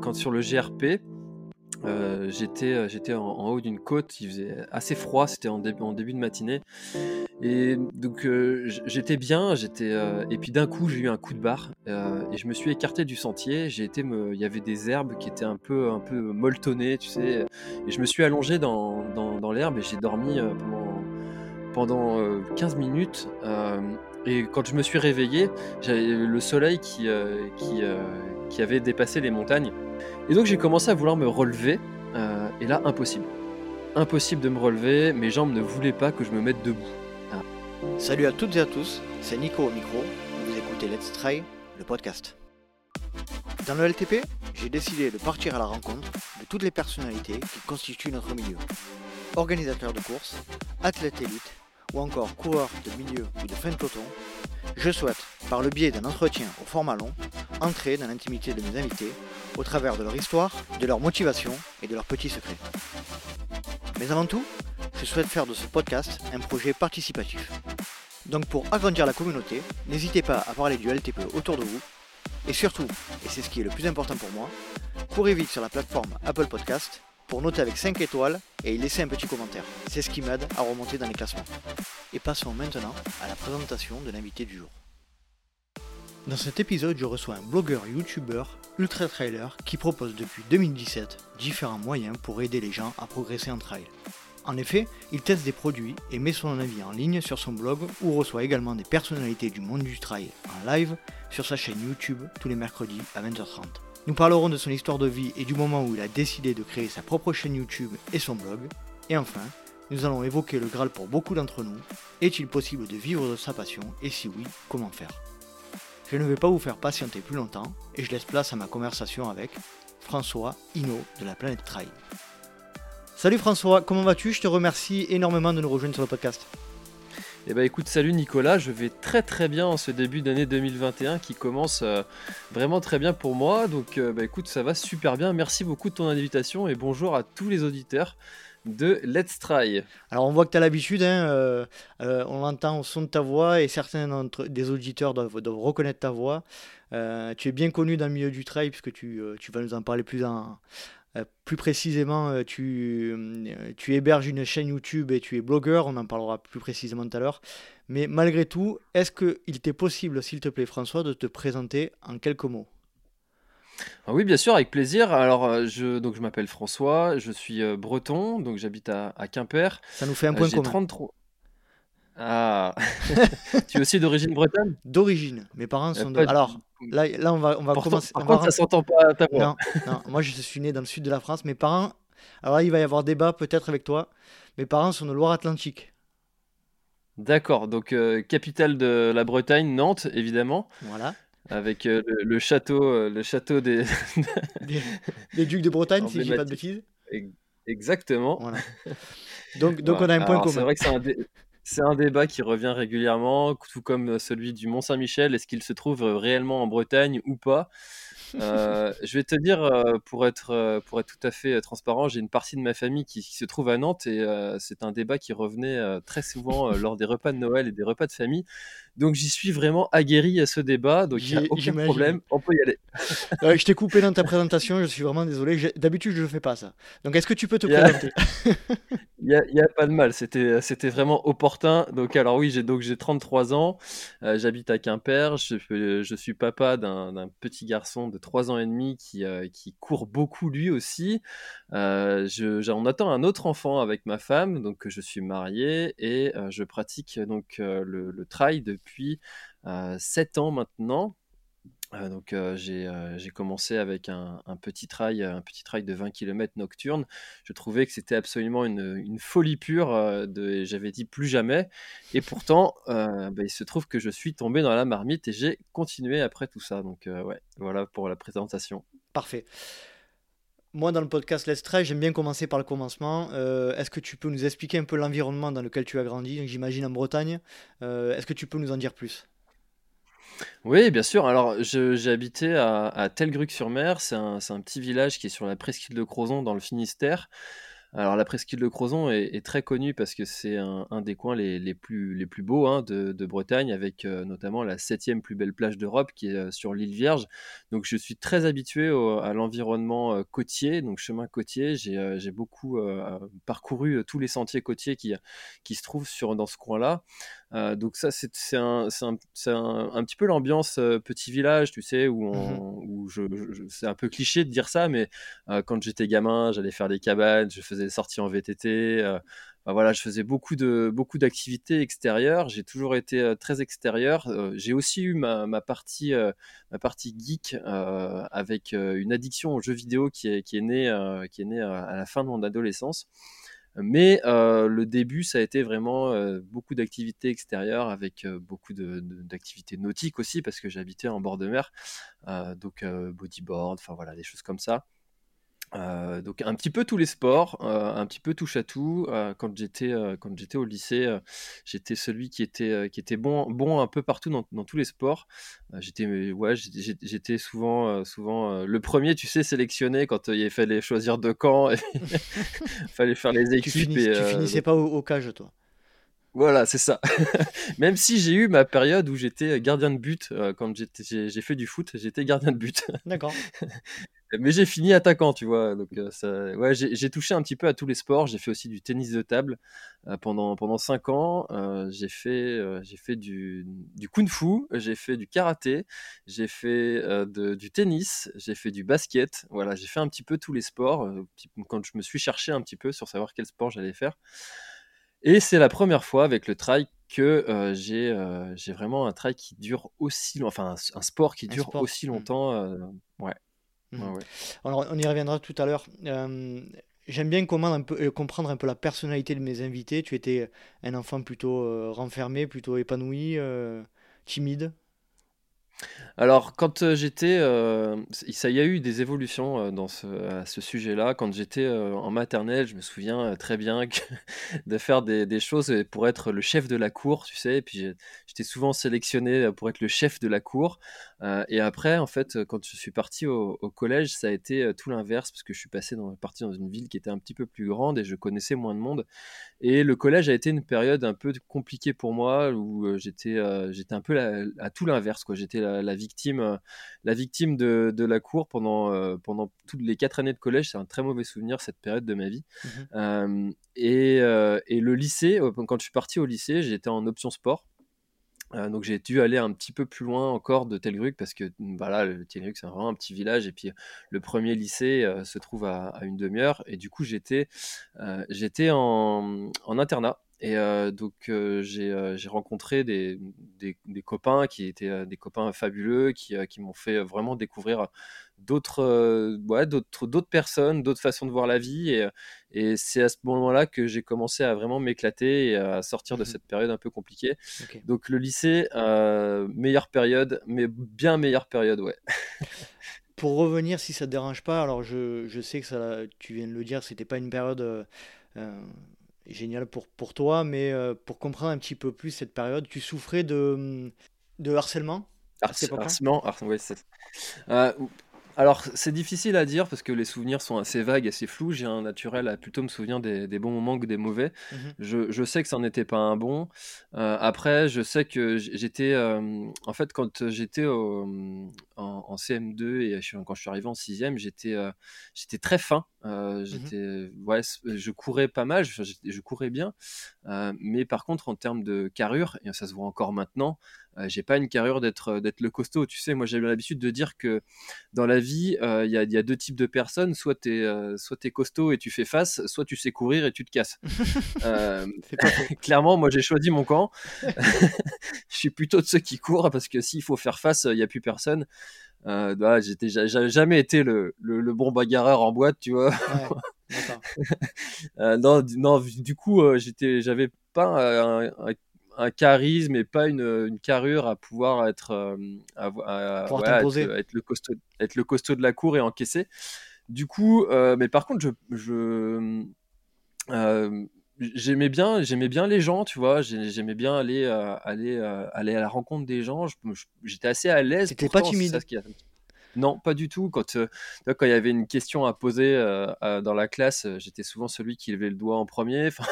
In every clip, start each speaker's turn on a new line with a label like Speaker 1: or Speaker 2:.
Speaker 1: quand sur le GRP, euh, j'étais euh, en, haut d'une côte, il faisait assez froid, c'était en, début de matinée. Et donc euh, j'étais bien, j'étais et puis d'un coup j'ai eu un coup de barre et je me suis écarté du sentier. J'ai été me, il y avait des herbes qui étaient un peu un peu molletonnées, tu sais, et je me suis allongé dans l'herbe et j'ai dormi pendant pendant 15 minutes. Et quand je me suis réveillé, j'avais le soleil qui qui, qui avait dépassé les montagnes. Et donc j'ai commencé à vouloir me relever, euh, et là, impossible. Impossible de me relever, mes jambes ne voulaient pas que je me mette debout.
Speaker 2: Ah. Salut à toutes et à tous, c'est Nico au micro, vous écoutez Let's Try, le podcast. Dans le LTP, j'ai décidé de partir à la rencontre de toutes les personnalités qui constituent notre milieu. Organisateurs de courses, athlètes élites ou encore coureurs de milieu ou de fin de peloton, je souhaite, par le biais d'un entretien au format long, entrer dans l'intimité de mes invités au travers de leur histoire, de leur motivation et de leurs petits secrets. Mais avant tout, je souhaite faire de ce podcast un projet participatif. Donc pour agrandir la communauté, n'hésitez pas à parler du LTP autour de vous. Et surtout, et c'est ce qui est le plus important pour moi, courez vite sur la plateforme Apple Podcast pour noter avec 5 étoiles et y laisser un petit commentaire. C'est ce qui m'aide à remonter dans les classements. Et passons maintenant à la présentation de l'invité du jour. Dans cet épisode, je reçois un blogueur youtubeur ultra trailer qui propose depuis 2017 différents moyens pour aider les gens à progresser en trail. En effet, il teste des produits et met son avis en ligne sur son blog ou reçoit également des personnalités du monde du trail en live sur sa chaîne YouTube tous les mercredis à 20h30. Nous parlerons de son histoire de vie et du moment où il a décidé de créer sa propre chaîne YouTube et son blog. Et enfin, nous allons évoquer le Graal pour beaucoup d'entre nous. Est-il possible de vivre de sa passion? Et si oui, comment faire? Je ne vais pas vous faire patienter plus longtemps et je laisse place à ma conversation avec François Hino de la planète Trail. Salut François, comment vas-tu? Je te remercie énormément de nous rejoindre sur le podcast.
Speaker 1: Eh ben écoute, salut Nicolas, je vais très très bien en ce début d'année 2021 qui commence euh, vraiment très bien pour moi. Donc euh, bah, écoute, ça va super bien. Merci beaucoup de ton invitation et bonjour à tous les auditeurs de Let's Try.
Speaker 2: Alors on voit que tu as l'habitude, hein, euh, on l'entend au son de ta voix et certains des auditeurs doivent, reconnaître ta voix. Tu es bien connu dans le milieu du trail puisque tu, tu vas nous en parler plus, en, plus précisément. Tu, tu héberges une chaîne YouTube et tu es blogueur, on en parlera plus précisément tout à l'heure. Mais malgré tout, est-ce qu'il t'est possible, s'il te plaît François, de te présenter en quelques mots?
Speaker 1: Ah oui, bien sûr, avec plaisir. Alors, euh, je, donc, je m'appelle François, je suis euh, breton, donc j'habite à, Quimper.
Speaker 2: Ça nous fait un euh, point commun.
Speaker 1: 33. Ah, tu es aussi d'origine bretonne?
Speaker 2: D'origine. Mes parents sont de... Alors, là, là, on va, on va commencer.
Speaker 1: par contre, ça s'entend pas à ta
Speaker 2: voix. Non, non, moi je suis né dans le sud de la France. Mes parents, alors là, il va y avoir débat peut-être avec toi. Mes parents sont de Loire-Atlantique.
Speaker 1: D'accord, donc capitale de la Bretagne, Nantes, évidemment.
Speaker 2: Voilà.
Speaker 1: Avec euh, le, château, euh, le château des...
Speaker 2: des, ducs de Bretagne, si je dis pas de bêtises.
Speaker 1: Exactement.
Speaker 2: Donc, donc on a un point commun.
Speaker 1: C'est vrai que c'est un, un, débat qui revient régulièrement, tout comme celui du Mont-Saint-Michel. Est-ce qu'il se trouve réellement en Bretagne ou pas? Euh, je vais te dire, euh, pour être, euh, pour être tout à fait transparent, j'ai une partie de ma famille qui, se trouve à Nantes et c'est un débat qui revenait très souvent lors des repas de Noël et des repas de famille. Donc j'y suis vraiment aguerri à ce débat, donc il n'y a aucun problème, on peut y
Speaker 2: aller. je t'ai coupé dans ta présentation, je suis vraiment désolé. D'habitude, je ne fais pas ça. Donc est-ce que tu peux te présenter
Speaker 1: Il n'y a, a, pas de mal, c'était vraiment opportun. Donc alors oui, j'ai 33 ans, j'habite à Quimper, je, je suis papa d'un petit garçon de 3 ans et demi qui, euh, qui court beaucoup lui aussi. Euh, je, on attend un autre enfant avec ma femme, donc je suis marié et euh, je pratique donc le, le, trail depuis 7 ans maintenant. donc j'ai commencé avec un, petit trail, un petit trail de 20 km nocturne. Je trouvais que c'était absolument une, une, folie pure. J'avais dit plus jamais. Et pourtant, bah, il se trouve que je suis tombé dans la marmite et j'ai continué après tout ça. Donc ouais, voilà pour la présentation.
Speaker 2: Parfait. Moi, dans le podcast Let's Try, j'aime bien commencer par le commencement. Est-ce que tu peux nous expliquer un peu l'environnement dans lequel tu as grandi J'imagine en Bretagne? Est-ce que tu peux nous en dire plus?
Speaker 1: Oui, bien sûr. Alors, j'ai habité à Telgruc-sur-Mer. C'est un, petit village qui est sur la presqu'île de Crozon, dans le Finistère. Alors la presqu'île de Crozon est, très connue parce que c'est un, des coins les, plus, les plus beaux hein, de, Bretagne, avec euh, notamment la septième plus belle plage d'Europe qui est euh, sur l'île Vierge. Donc je suis très habitué à l'environnement euh, côtier, donc chemin côtier. J'ai beaucoup parcouru tous les sentiers côtiers qui, qui se trouvent sur, dans ce coin-là. Donc ça, c'est un, un, petit peu l'ambiance petit village, tu sais, où, mmh où je, c'est un peu cliché de dire ça, mais quand j'étais gamin, j'allais faire des cabanes, je faisais des sorties en VTT. Euh, voilà, je faisais beaucoup de beaucoup d'activités extérieures. J'ai toujours été euh, très extérieur. Euh, j'ai aussi eu ma, ma partie ma partie geek avec une addiction aux jeux vidéo qui est qui est née qui est née à la fin de mon adolescence. Mais le début, ça a été vraiment beaucoup d'activités extérieures avec beaucoup d'activités nautiques aussi parce que j'habitais en bord de mer, donc bodyboard, enfin voilà, des choses comme ça. Euh, donc un petit peu tous les sports, euh, un petit peu touche à tout. Euh, quand j'étais quand j'étais au lycée, j'étais celui qui était qui était bon bon un peu partout dans, dans tous les sports. j'étais ouais j'étais souvent souvent le premier, tu sais, sélectionné quand il fallait choisir de camp, il fallait faire les équipes. Tu,
Speaker 2: tu finissais pas au, cage, toi.
Speaker 1: Voilà, c'est ça. Même si j'ai eu ma période où j'étais gardien de but quand j'ai fait du foot, j'étais gardien de but.
Speaker 2: D'accord.
Speaker 1: Mais j'ai fini attaquant, tu vois. Donc, euh, ça... ouais, j'ai touché un petit peu à tous les sports. J'ai fait aussi du tennis de table euh, pendant pendant cinq ans. Euh, j'ai fait j'ai fait du, du kung-fu, j'ai fait du karaté, j'ai fait de, du tennis, j'ai fait du basket. Voilà, j'ai fait un petit peu tous les sports quand je me suis cherché un petit peu sur savoir quel sport j'allais faire. Et c'est la première fois avec le trail que j'ai j'ai vraiment un trail qui dure aussi longtemps, enfin un, sport qui dure aussi mmh. longtemps. ouais.
Speaker 2: Mmh. Alors, on y reviendra tout à l'heure. Euh, j'aime bien un peu, euh, comprendre un peu la personnalité de mes invités. Tu étais un enfant plutôt euh, renfermé, plutôt épanoui, timide
Speaker 1: alors, quand j'étais, ça y a eu des évolutions dans ce, à ce sujet-là. Quand j'étais en maternelle, je me souviens très bien de faire des, choses pour être le chef de la cour, tu sais. Et puis j'étais souvent sélectionné pour être le chef de la cour. Et après, en fait, quand je suis parti au, collège, ça a été tout l'inverse parce que je suis passé dans, parti dans une ville qui était un petit peu plus grande et je connaissais moins de monde. Et le collège a été une période un peu compliquée pour moi où j'étais, j'étais un peu à tout l'inverse, quoi. J'étais la, victime, euh, la victime de, la cour pendant, euh, pendant toutes les quatre années de collège. C'est un très mauvais souvenir, cette période de ma vie. Euh, et, et, le lycée, quand je suis parti au lycée, j'étais en option sport. Donc j'ai dû aller un petit peu plus loin encore de Telgruc parce que voilà, le Telgruc c'est vraiment un petit village et puis le premier lycée se trouve à, une demi-heure et du coup j'étais j'étais en, en, internat et donc j'ai rencontré des, des, copains qui étaient des copains fabuleux, qui, qui m'ont fait vraiment découvrir d'autres ouais, d'autres personnes, d'autres façons de voir la vie. Et, et c'est à ce moment-là que j'ai commencé à vraiment m'éclater et à sortir de mmh cette période un peu compliquée. Donc le lycée, meilleure période, mais bien meilleure période, ouais.
Speaker 2: Pour revenir, si ça te dérange pas, alors je, je sais que ça, tu viens de le dire, c'était pas une période génial pour, pour toi, mais euh, pour comprendre un petit peu plus cette période, tu souffrais de, de harcèlement
Speaker 1: Harcèlement, oui, euh, alors, c'est difficile à dire parce que les souvenirs sont assez vagues, assez flous. J'ai un naturel à plutôt me souvenir des, bons moments que des mauvais. Mmh je, sais que ça n'en était pas un bon. Euh, après, je sais que j'étais. en fait, quand j'étais en, CM2 et quand je suis arrivé en 6 j'étais j'étais très fin. Euh, j'étais, ouais, je courais pas mal, je, je courais bien. mais par contre, en termes de carrure, et ça se voit encore maintenant, j'ai pas une carrure d'être d'être le costaud. Tu sais, moi j'ai l'habitude de dire que dans la vie, il y, a, y, a deux types de personnes. Soit tu es, soit es costaud et tu fais face, soit tu sais courir et tu te casses. clairement, moi j'ai choisi mon camp. je suis plutôt de ceux qui courent parce que s'il faut faire face, il n'y a plus personne. Euh, bah, j'étais, jamais été le, le, bon bagarreur en boîte, tu vois. euh, non, non, du coup, j'étais, j'avais pas un, un charisme et pas une, une carrure à pouvoir être, euh, être, le costaud, être le costaud de la cour et encaisser. Du coup, euh, mais par contre, je, je euh, j'aimais bien, j'aimais bien les gens, tu vois. J'aimais bien aller, aller, aller à la rencontre des gens. J'étais assez à l'aise.
Speaker 2: C'était pas timide.
Speaker 1: Non, pas du tout. Quand, quand il y avait une question à poser dans la classe, j'étais souvent celui qui levait le doigt en premier. Enfin,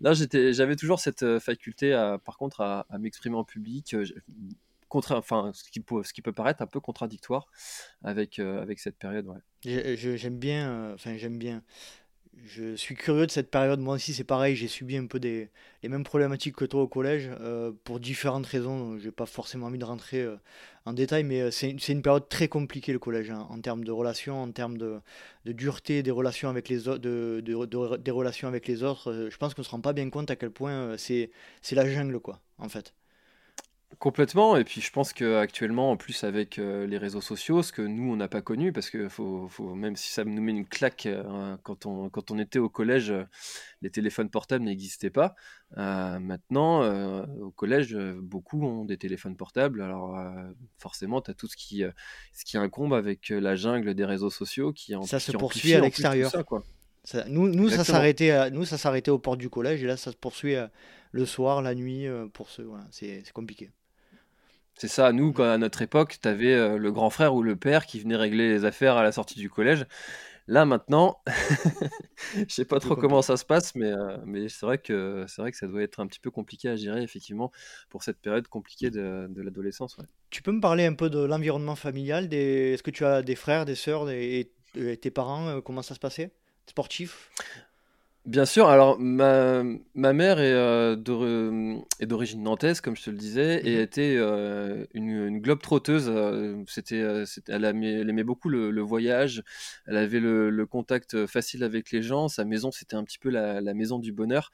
Speaker 1: Là, j'avais toujours cette faculté, par contre, à, m'exprimer en public. Contre, enfin, ce qui, peut, ce qui peut paraître un peu contradictoire avec, avec cette période.
Speaker 2: Ouais. J'aime bien, enfin j'aime bien je suis curieux de cette période. Moi aussi, c'est pareil, j'ai subi un peu des, les mêmes problématiques que toi au collège, euh, pour différentes raisons. Je n'ai pas forcément envie de rentrer euh, en détail, mais euh, c'est une période très compliquée, le collège, hein, en termes de relations, en termes de, dureté des relations avec les autres, de, de, des relations avec les autres. je pense qu'on ne se rend pas bien compte à quel point c'est la jungle, quoi, en fait.
Speaker 1: Complètement, et puis je pense qu'actuellement, en plus avec euh, les réseaux sociaux, ce que nous on n'a pas connu, parce que faut, faut, même si ça nous met une claque, euh, quand, on, quand on était au collège, euh, les téléphones portables n'existaient pas. maintenant, au collège, beaucoup ont des téléphones portables, alors forcément, tu as tout ce qui, ce qui incombe avec la jungle des réseaux sociaux qui
Speaker 2: Ça se poursuit à l'extérieur. nous, nous, ça s'arrêtait, nous, ça s'arrêtait aux portes du collège, et là, ça se poursuit le soir, la nuit, pour ceux. Voilà, c'est compliqué.
Speaker 1: C'est ça, nous, quand, à notre époque, tu avais euh, le grand frère ou le père qui venait régler les affaires à la sortie du collège. Là, maintenant, je sais pas trop comment ça se passe, mais, euh, mais c'est vrai, que, c'est vrai que ça doit être un petit peu compliqué à gérer, effectivement, pour cette période compliquée de, de l'adolescence.
Speaker 2: Tu peux me parler un peu de l'environnement familial des... Est-ce que tu as des frères, des sœurs et tes parents euh, Comment ça se passait? Sportif
Speaker 1: Bien sûr, alors ma, ma mère est, euh, est d'origine nantaise, comme je te le disais, et mmh était euh, une, une globe trotteuse. Euh, c'était, elle, aimait, beaucoup le, voyage, elle avait le, contact facile avec les gens, sa maison c'était un petit peu la, maison du bonheur.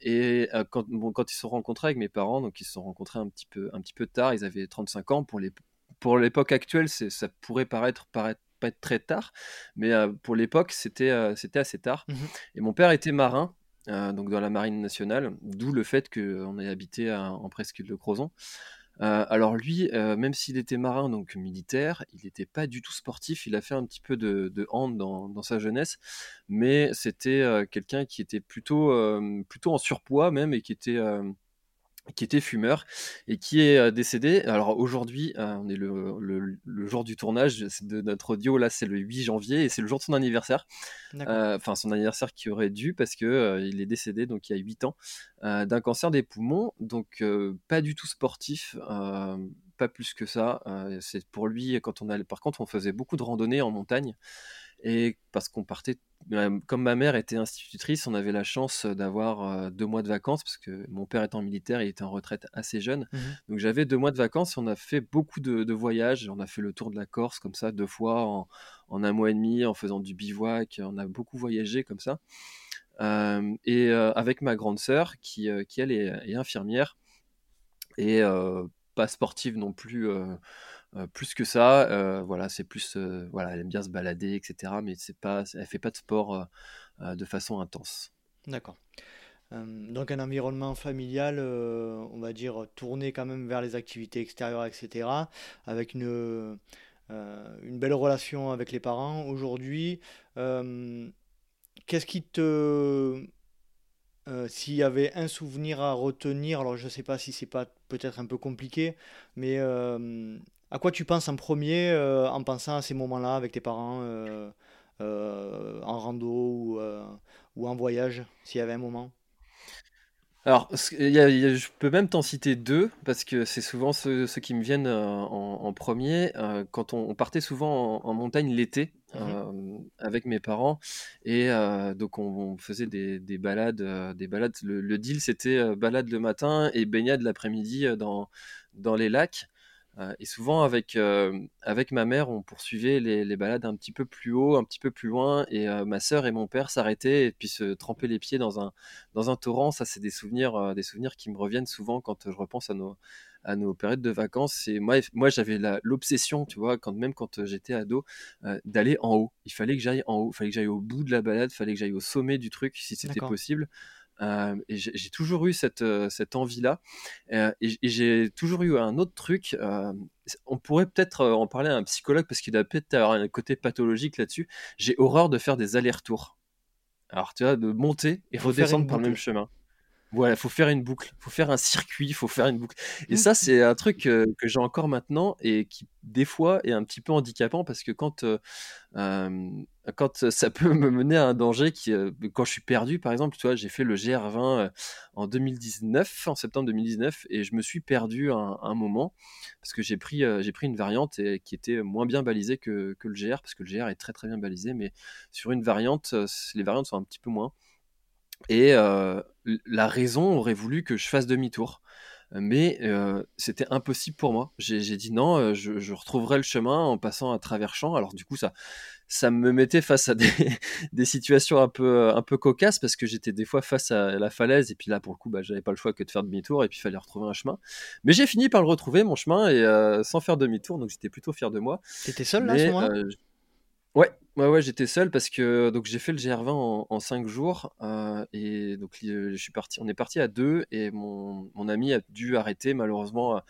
Speaker 1: et quand, bon, quand ils se sont rencontrés avec mes parents, donc ils se sont rencontrés un petit peu, un petit peu tard, ils avaient 35 ans, pour les, pour l'époque actuelle, ça pourrait paraître, paraître pas être très tard, mais pour l'époque, c'était c'était assez tard. Mmh et mon père était marin, donc dans la marine nationale, d'où le fait qu'on ait habité en presqu'île de Crozon. alors lui, même s'il était marin, donc militaire, il n'était pas du tout sportif. Il a fait un petit peu de, de hand dans, dans, sa jeunesse, mais c'était quelqu'un qui était plutôt, plutôt en surpoids même et qui était qui était fumeur et qui est euh, décédé. Alors aujourd'hui, euh, on est le, jour du tournage de notre audio, là c'est le 8 janvier et c'est le jour de son anniversaire. Euh, enfin son anniversaire qui aurait dû parce que il est décédé donc il y a 8 ans d'un cancer des poumons, donc pas du tout sportif. Pas plus que ça. c'est pour lui quand on allait. Par contre, on faisait beaucoup de randonnées en montagne et parce qu'on partait, comme ma mère était institutrice, on avait la chance d'avoir deux mois de vacances, parce que mon père étant militaire, il était en retraite assez jeune. Mmh Donc j'avais deux mois de vacances et on a fait beaucoup de, voyages. On a fait le tour de la Corse comme ça, deux fois en, un mois et demi, en faisant du bivouac. On a beaucoup voyagé comme ça. et avec ma grande sœur, qui, qui elle est, est, infirmière et sportive non plus plus que ça, voilà, c'est plus, voilà, elle aime bien se balader, etc. Mais c'est pas, elle fait pas de sport de façon intense.
Speaker 2: D'accord. donc un environnement familial, on va dire, tourné quand même vers les activités extérieures, etc. Avec une, une belle relation avec les parents. Aujourd'hui, qu'est-ce qui te... S'il y avait un souvenir à retenir, alors je ne sais pas si c'est pas peut-être un peu compliqué, mais à quoi tu penses en premier euh, en pensant à ces moments-là avec tes parents euh, euh, en rando ou, ou en voyage, s'il y avait un moment?
Speaker 1: Alors, je peux même t'en citer deux, parce que c'est souvent ceux, qui me viennent en, premier. quand on, partait souvent en, montagne l'été mmh avec mes parents, et donc on, faisait des, balades. des balades. Le, deal, c'était balade le matin et baignade l'après-midi dans les lacs. Euh, et souvent avec, euh, avec ma mère, on poursuivait les, les, balades un petit peu plus haut, un petit peu plus loin, et euh, ma sœur et mon père s'arrêtaient et puis se trempaient les pieds dans un, dans un torrent. Ça, c'est des souvenirs, des souvenirs qui me reviennent souvent quand je repense à nos, à nos périodes de vacances. Et moi, moi j'avais l'obsession, tu vois, quand, même quand j'étais ado, d'aller en haut. Il fallait que j'aille en haut, il fallait que j'aille au bout de la balade, il fallait que j'aille au sommet du truc si c'était possible. Euh, et j'ai toujours eu cette, euh, cette envie-là. Euh, et, j'ai toujours eu un autre truc. on pourrait peut-être en parler à un psychologue parce qu'il a peut-être un côté pathologique là-dessus. J'ai horreur de faire des allers-retours. Alors, tu vois, de monter et redescendre par le même chemin. Voilà, faut faire une boucle, faut faire un circuit, faut faire une boucle. Et ça, c'est un truc que j'ai encore maintenant et qui, des fois, est un petit peu handicapant parce que quand, quand ça peut me mener à un danger qui, quand je suis perdu, par exemple, tu vois, j'ai fait le GR20 en 2019, en septembre 2019, et je me suis perdu un, moment parce que j'ai pris, pris une variante et, qui était moins bien balisée que, que, le GR parce que le GR est très très bien balisé, mais sur une variante, les variantes sont un petit peu moins. Et la raison aurait voulu que je fasse demi-tour. Mais c'était impossible pour moi. J'ai dit non, je, retrouverai le chemin en passant à travers champs. Alors du coup, ça, ça me mettait face à des, des situations un peu, un peu cocasses parce que j'étais des fois face à la falaise et puis là, pour le coup, bah, j'avais pas le choix que de faire demi-tour et puis il fallait retrouver un chemin. Mais j'ai fini par le retrouver, mon chemin, et sans faire demi-tour, donc j'étais plutôt fier de moi.
Speaker 2: T'étais seul là à ce moment-là?
Speaker 1: Ouais, ouais, ouais, j'étais seul parce que donc j'ai fait le GR20 en, en 5 jours euh, et donc je suis parti, on est parti à deux et mon, mon ami a dû arrêter malheureusement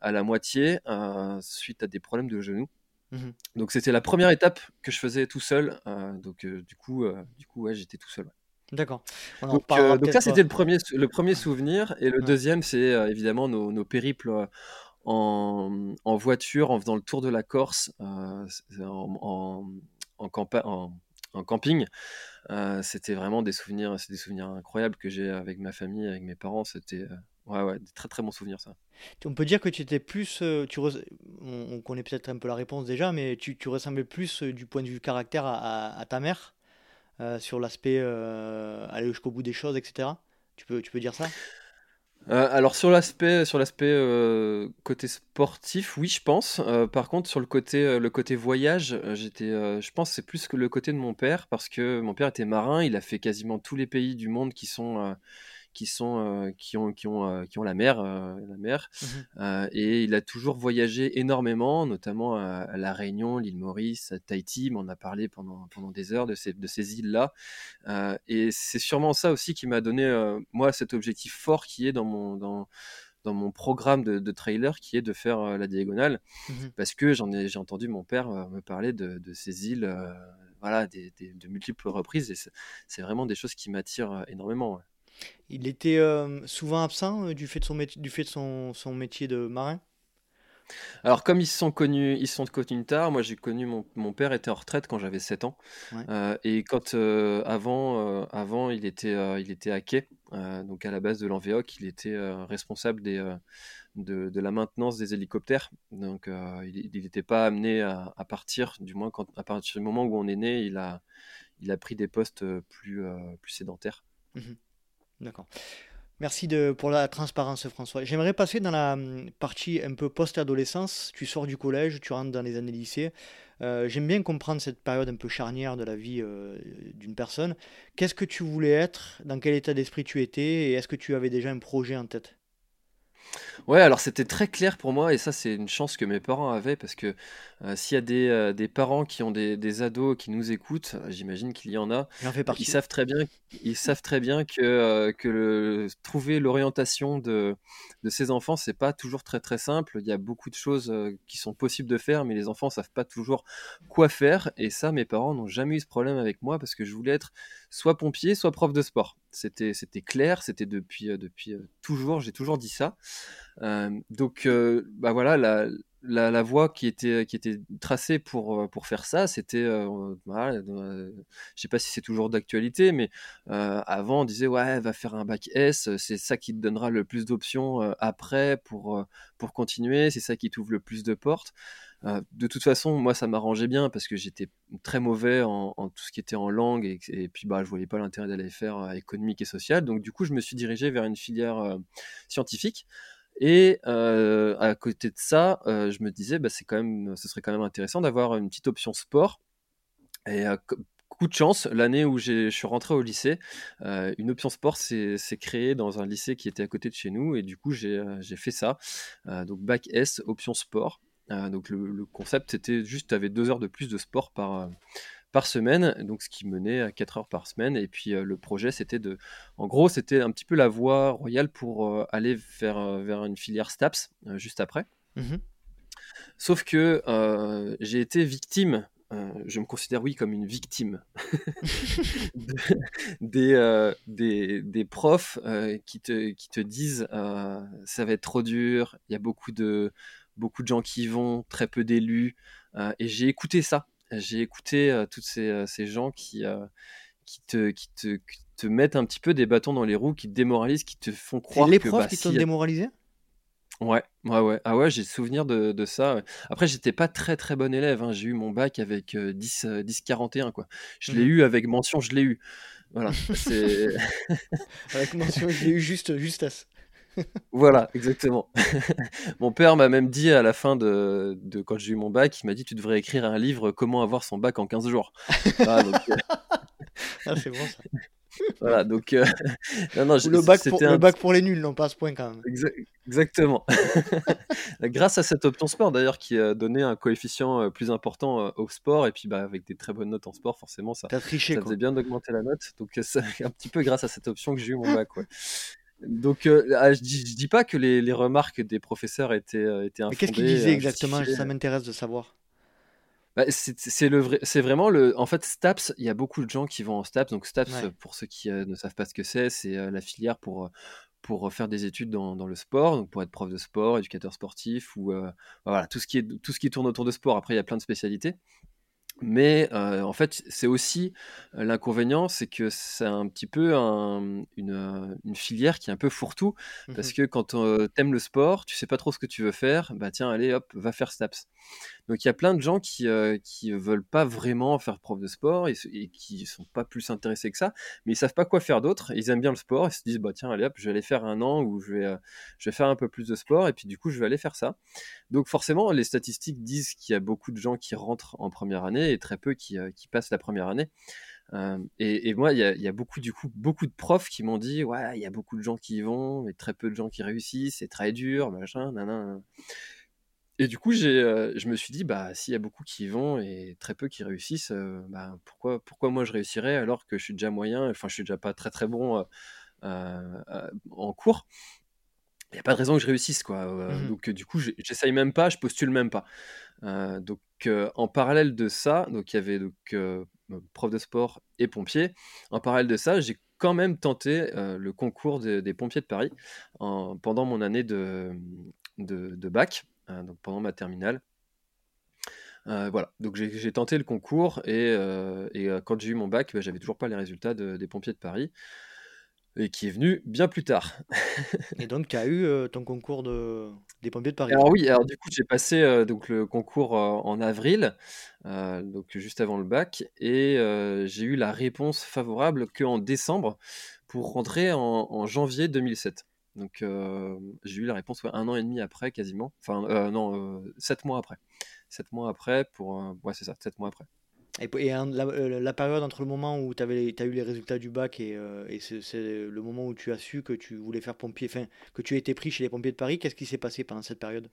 Speaker 1: à, la moitié euh, suite à des problèmes de genoux. Mmh donc c'était la première étape que je faisais tout seul. Euh, donc du coup, du coup, ouais, j'étais tout seul.
Speaker 2: D'accord.
Speaker 1: Donc, donc ça c'était le premier, le premier souvenir et le deuxième c'est évidemment nos, nos périples en, voiture en faisant le tour de la Corse euh, en, camping. Euh, c'était vraiment des souvenirs, des souvenirs incroyables que j'ai avec ma famille, avec mes parents. C'était euh, ouais, ouais, des très très bons souvenirs ça.
Speaker 2: On peut dire que tu étais plus, tu on, connaît peut-être un peu la réponse déjà, mais tu, tu ressemblais plus du point de vue caractère à, à, ta mère sur l'aspect aller jusqu'au bout des choses, etc. Tu peux, tu peux dire ça?
Speaker 1: Euh, alors sur l'aspect sur l'aspect euh, côté sportif, oui, je pense. Euh, par contre, sur le côté voyage, j'étais, je pense, c'est plus que le côté de mon père parce que mon père était marin. Il a fait quasiment tous les pays du monde qui sont qui sont qui ont qui ont qui ont la mer la mer. Mmh et il a toujours voyagé énormément notamment à, la Réunion l'île Maurice à Tahiti on a parlé pendant pendant des heures de ces de ces îles là et c'est sûrement ça aussi qui m'a donné moi cet objectif fort qui est dans mon dans dans mon programme de, trailer qui est de faire la diagonale. Mmh parce que j'en ai j'ai entendu mon père me parler de, de ces îles voilà des, de multiples reprises et c'est vraiment des choses qui m'attirent énormément
Speaker 2: il était euh, souvent absent euh, du fait de son, du fait de son, son métier de marin?
Speaker 1: Alors comme ils se sont connus, ils sont connus tard, moi j'ai connu mon, mon, père était en retraite quand j'avais 7 ans. Euh, et quand avant avant il était il était à quai donc à la base de l'Envéoc il était responsable des de, de, la maintenance des hélicoptères. Donc il n'était pas amené à, à, partir du moins quand à partir du moment où on est né il a il a pris des postes plus plus sédentaires. Mmh
Speaker 2: D'accord. Merci de, pour la transparence, François. J'aimerais passer dans la hum, partie un peu post-adolescence. Tu sors du collège, tu rentres dans les années lycée. Euh, j'aime bien comprendre cette période un peu charnière de la vie euh, d'une personne. Qu'est-ce que tu voulais être? Dans quel état d'esprit tu étais? Et est-ce que tu avais déjà un projet en tête?
Speaker 1: Ouais, alors c'était très clair pour moi et ça c'est une chance que mes parents avaient parce que euh, s'il y a des, euh, des parents qui ont des, des ados qui nous écoutent, euh, j'imagine qu'il y en a, ils savent très bien, ils savent très bien que, que le- trouver l'orientation de, de ces enfants, c'est pas toujours très très simple. Il y a beaucoup de choses qui sont possibles de faire, mais les enfants savent pas toujours quoi faire. Et ça, mes parents n'ont jamais eu ce problème avec moi parce que je voulais être soit pompier, soit prof de sport. C'était, c'était clair, c'était depuis, depuis toujours, j'ai toujours dit ça. donc, bah voilà, la, la, voie qui était, qui était tracée pour, pour faire ça, c'était, voilà, je sais pas si c'est toujours d'actualité, mais avant on disait ouais, va faire un bac S, c'est ça qui te donnera le plus d'options après pour, pour continuer, c'est ça qui t'ouvre le plus de portes. de toute façon, moi, ça m'arrangeait bien parce que j'étais très mauvais en, tout ce qui était en langue et, puis bah, je voyais pas l'intérêt d'aller faire économique et social. Donc, du coup, je me suis dirigé vers une filière scientifique. Et à côté de ça, je me disais, bah, c'est quand même, ce serait quand même intéressant d'avoir une petite option sport. Et coup de chance, l'année où je suis rentré au lycée, une option sport s'est créée dans un lycée qui était à côté de chez nous, et du coup j'ai fait ça. donc bac S, option sport. donc le, le concept c'était juste, tu avais deux heures de plus de sport par par semaine, donc ce qui menait à 4 heures par semaine. Et puis le projet, c'était de, en gros, c'était un petit peu la voie royale pour aller vers, vers une filière STAPS juste après. Mmh Sauf que j'ai été victime je me considère, oui, comme une victime des, des, des, profs qui, te, qui te disent ça va être trop dur, il y a beaucoup de, beaucoup de gens qui y vont, très peu d'élus. et j'ai écouté ça. J'ai écouté tous ces, ces, gens qui, qui, te, qui, te, te, mettent un petit peu des bâtons dans les roues, qui te démoralisent, qui te font croire.
Speaker 2: les
Speaker 1: que,
Speaker 2: profs
Speaker 1: bah,
Speaker 2: qui
Speaker 1: si
Speaker 2: t'ont
Speaker 1: a-
Speaker 2: démoralisé?
Speaker 1: Ouais, ouais, ouais. Ah ouais, j'ai souvenir de, de ça. ouais. Après, j'étais pas très très bon élève. hein. J'ai eu mon bac avec euh, 10, euh, 10 41 quoi. Je l'ai
Speaker 2: Mhm.
Speaker 1: eu avec mention, je l'ai eu. Voilà,
Speaker 2: Avec mention, j'ai eu juste justesse.
Speaker 1: Voilà, exactement. Mon père m'a même dit à la fin de, de quand j'ai eu mon bac, il m'a dit tu devrais écrire un livre comment avoir son bac en 15 jours. Donc, euh,
Speaker 2: Ah, c'est bon ça.
Speaker 1: voilà, donc euh, non, non,
Speaker 2: le bac, pour,
Speaker 1: c'était
Speaker 2: le
Speaker 1: un
Speaker 2: bac pour les nuls, non pas à ce point quand même.
Speaker 1: Exa- Exactement. Grâce à cette option sport d'ailleurs qui a donné un coefficient euh, plus important au sport et puis bah, avec des très bonnes notes en sport forcément ça,
Speaker 2: triché
Speaker 1: ça
Speaker 2: quoi.
Speaker 1: faisait bien d'augmenter la note donc c'est un petit peu grâce à cette option que j'ai eu mon bac ouais. Donc euh, ah, je, dis, je dis pas que les, les remarques des professeurs étaient, euh, étaient
Speaker 2: Mais qu'est-ce qu'il
Speaker 1: infondées,
Speaker 2: disait
Speaker 1: euh,
Speaker 2: exactement? Ça m'intéresse de savoir.
Speaker 1: Bah, c'est le vrai, c'est vraiment le. En fait, STAPS, il y a beaucoup de gens qui vont en STAPS. Donc STAPS,
Speaker 2: Ouais.
Speaker 1: pour ceux qui euh, ne savent pas ce que c'est, c'est euh, la filière pour pour faire des études dans, dans le sport, donc pour être prof de sport, éducateur sportif ou euh, voilà tout ce qui est tout ce qui tourne autour de sport. Après, il y a plein de spécialités. Mais euh, en fait, c'est aussi euh, l'inconvénient, c'est que c'est un petit peu un- une, une filière qui est un peu fourre-tout, parce
Speaker 2: Mhm.
Speaker 1: que quand euh, t'aimes le sport, tu sais pas trop ce que tu veux faire, bah tiens, allez, hop, va faire STAPS. Donc il y a plein de gens qui qui veulent pas vraiment faire prof de sport et, et qui sont pas plus intéressés que ça, mais ils savent pas quoi faire d'autre. Ils aiment bien le sport, ils se disent bah tiens, allez hop, je vais aller faire un an où je vais je vais faire un peu plus de sport et puis du coup je vais aller faire ça. Donc forcément, les statistiques disent qu'il y a beaucoup de gens qui rentrent en première année et très peu qui, euh, qui passent la première année. Euh, et, et moi, il y a, il y a beaucoup du coup beaucoup de profs qui m'ont dit ouais, il y a beaucoup de gens qui y vont, mais très peu de gens qui réussissent, c'est très dur, machin, nanana. Et du coup, j'ai, euh, je me suis dit, bah, s'il y a beaucoup qui y vont et très peu qui réussissent, euh, bah, pourquoi, pourquoi moi je réussirais alors que je suis déjà moyen, enfin, je suis déjà pas très très bon en cours? Il n'y a pas de raison que je réussisse, quoi.
Speaker 2: Mhm.
Speaker 1: donc, du coup, j'essaye même pas, je postule même pas. Donc, euh, en parallèle de ça, donc il y avait donc euh, prof de sport et pompier. En parallèle de ça, j'ai quand même tenté euh, le concours de- des pompiers de Paris en- pendant mon année de, bac, euh, donc pendant ma terminale. Euh, voilà, donc j'ai tenté le concours et, euh, euh, quand j'ai eu mon bac, bah, j'avais toujours pas les résultats de- des pompiers de Paris et qui est venu bien plus tard.
Speaker 2: Et donc tu as eu euh, ton concours de... des pompiers de Paris.
Speaker 1: Alors oui, alors du coup j'ai passé euh, donc le concours euh, en avril, donc juste avant le bac, et j'ai eu la réponse favorable qu'en décembre pour rentrer en, en janvier 2007. Donc j'ai eu la réponse ouais, un an et demi après quasiment, enfin non, sept mois après. Sept mois après pour... ouais c'est ça, sept mois après.
Speaker 2: Et, et un- la, euh, la période entre le moment où tu as eu les résultats du bac et, euh, et c'est le moment où tu as su que tu voulais faire pompier, enfin que tu étais pris chez les pompiers de Paris, qu'est-ce qui s'est passé pendant cette période?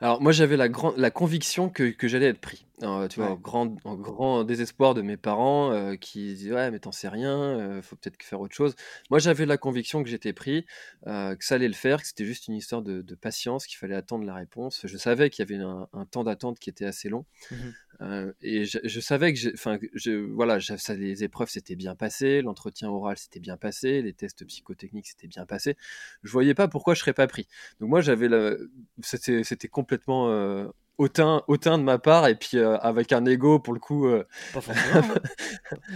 Speaker 1: Alors moi j'avais la, conviction que, que j'allais être pris. Alors, tu vois,
Speaker 2: Ouais.
Speaker 1: en grand, en grand désespoir de mes parents euh, qui disaient ouais mais t'en sais rien, euh, faut peut-être faire autre chose. Moi j'avais la conviction que j'étais pris, euh, que ça allait le faire, que c'était juste une histoire de, de patience, qu'il fallait attendre la réponse. Je savais qu'il y avait un, un temps d'attente qui était assez long.
Speaker 2: Mhm.
Speaker 1: Euh, et je, je savais que, enfin, voilà, je- ça, les épreuves s'étaient bien passées, l'entretien oral s'était bien passé, les tests psychotechniques s'étaient bien passés. Je voyais pas pourquoi je serais pas pris. Donc moi, j'avais, c'était, complètement euh, hautain, hautain de ma part, et puis euh, avec un ego pour le coup. euh,
Speaker 2: Pas forcément. hein.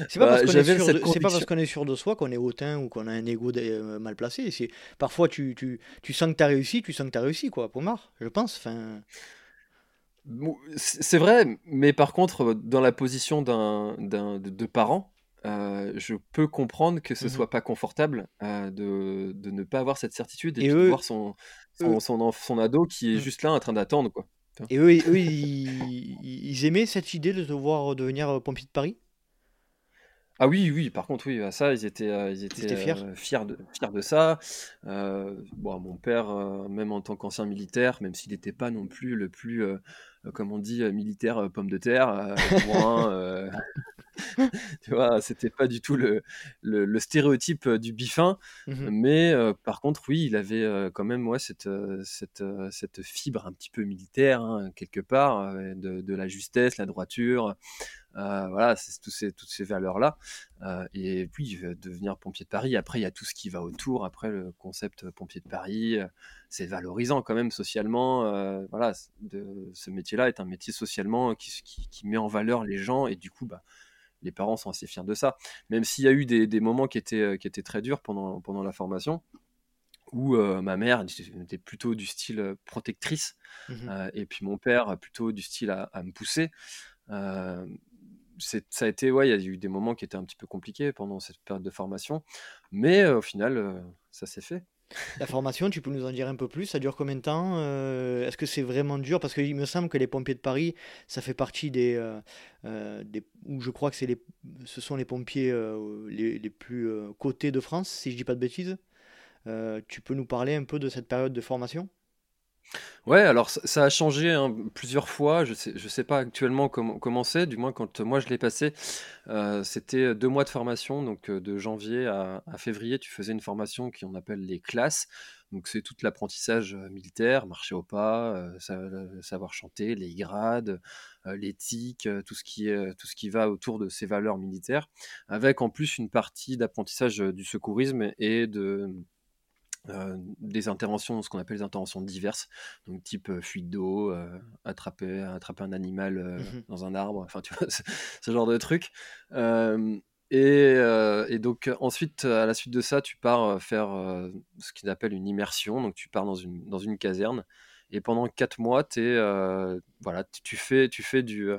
Speaker 2: C'est pas,
Speaker 1: Bah,
Speaker 2: parce qu'on est sûr de- c'est pas parce
Speaker 1: conviction.
Speaker 2: qu'on est sûr de soi qu'on est hautain ou qu'on a un ego mal placé. Parfois tu, tu, tu sens que tu as réussi, tu sens que tu as réussi quoi, pour marre, je pense. Enfin,
Speaker 1: C'est vrai, mais par contre, dans la position d'un, d'un, de, parent, euh, je peux comprendre que ce
Speaker 2: mhm.
Speaker 1: soit pas confortable euh, de, de ne pas avoir cette certitude et de voir son, son, son, ado qui est
Speaker 2: mm.
Speaker 1: juste là en train d'attendre, quoi.
Speaker 2: Et eux, eux ils, ils aimaient cette idée de te voir devenir euh, pompier de Paris?
Speaker 1: Ah oui, oui, par contre, oui, ça, ils étaient, euh, ils
Speaker 2: Ils
Speaker 1: étaient
Speaker 2: étaient fiers.
Speaker 1: fiers de, fiers de ça. Bon, mon père, même en tant qu'ancien militaire, même s'il n'était pas non plus le plus, comme on dit, euh, militaire euh, pomme de terre, bourrin, euh, tu vois, c'était pas du tout le, le, stéréotype du bifin. Mmh mais par contre, oui, il avait quand même ouais, cette, cette, cette fibre un petit peu militaire, hein, quelque part, de, de, la justesse, la droiture. voilà, c'est tous ces, toutes ces valeurs-là. et puis, devenir pompier de Paris, après, il y a tout ce qui va autour. Après, le concept pompier de Paris, c'est valorisant quand même socialement. voilà, de, ce métier-là est un métier socialement qui, qui, qui, met en valeur les gens. Et du coup, bah, les parents sont assez fiers de ça. Même s'il y a eu des, moments qui étaient, euh, qui étaient très durs pendant, pendant la formation, où euh, ma mère était plutôt du style euh, protectrice, mmh et puis mon père plutôt du style à, me pousser. ça a été, ouais, il y a eu des moments qui étaient un petit peu compliqués pendant cette période de formation, mais au final, ça s'est fait.
Speaker 2: La formation, tu peux nous en dire un peu plus Ça dure combien de temps euh, Est-ce que c'est vraiment dur? Parce qu'il me semble que les pompiers de Paris, ça fait partie des, euh, euh, des je crois que les, ce sont les pompiers les, les, plus cotés de France, si je dis pas de bêtises. tu peux nous parler un peu de cette période de formation?
Speaker 1: Ouais, alors ça, a changé hein, plusieurs fois. Je sais, sais pas actuellement comment, c'est. Du moins, quand moi je l'ai passé, euh, c'était deux mois de formation. Donc euh, de janvier à, février, tu faisais une formation qu'on appelle les classes. Donc c'est tout l'apprentissage euh, militaire, marcher au pas, savoir chanter, les grades, l'éthique, tout tout ce qui va autour de ces valeurs militaires, avec en plus une partie d'apprentissage du secourisme et de euh, des interventions, ce qu'on appelle des interventions diverses, donc type euh, fuite d'eau, euh, attraper, attraper un animal mmh dans un arbre, enfin tu vois, ce genre de truc. Et, et, donc ensuite, à la suite de ça, tu pars faire ce qu'ils appellent une immersion, donc tu pars dans une, dans une caserne, et pendant quatre mois, es, voilà, tu, fais, tu fais du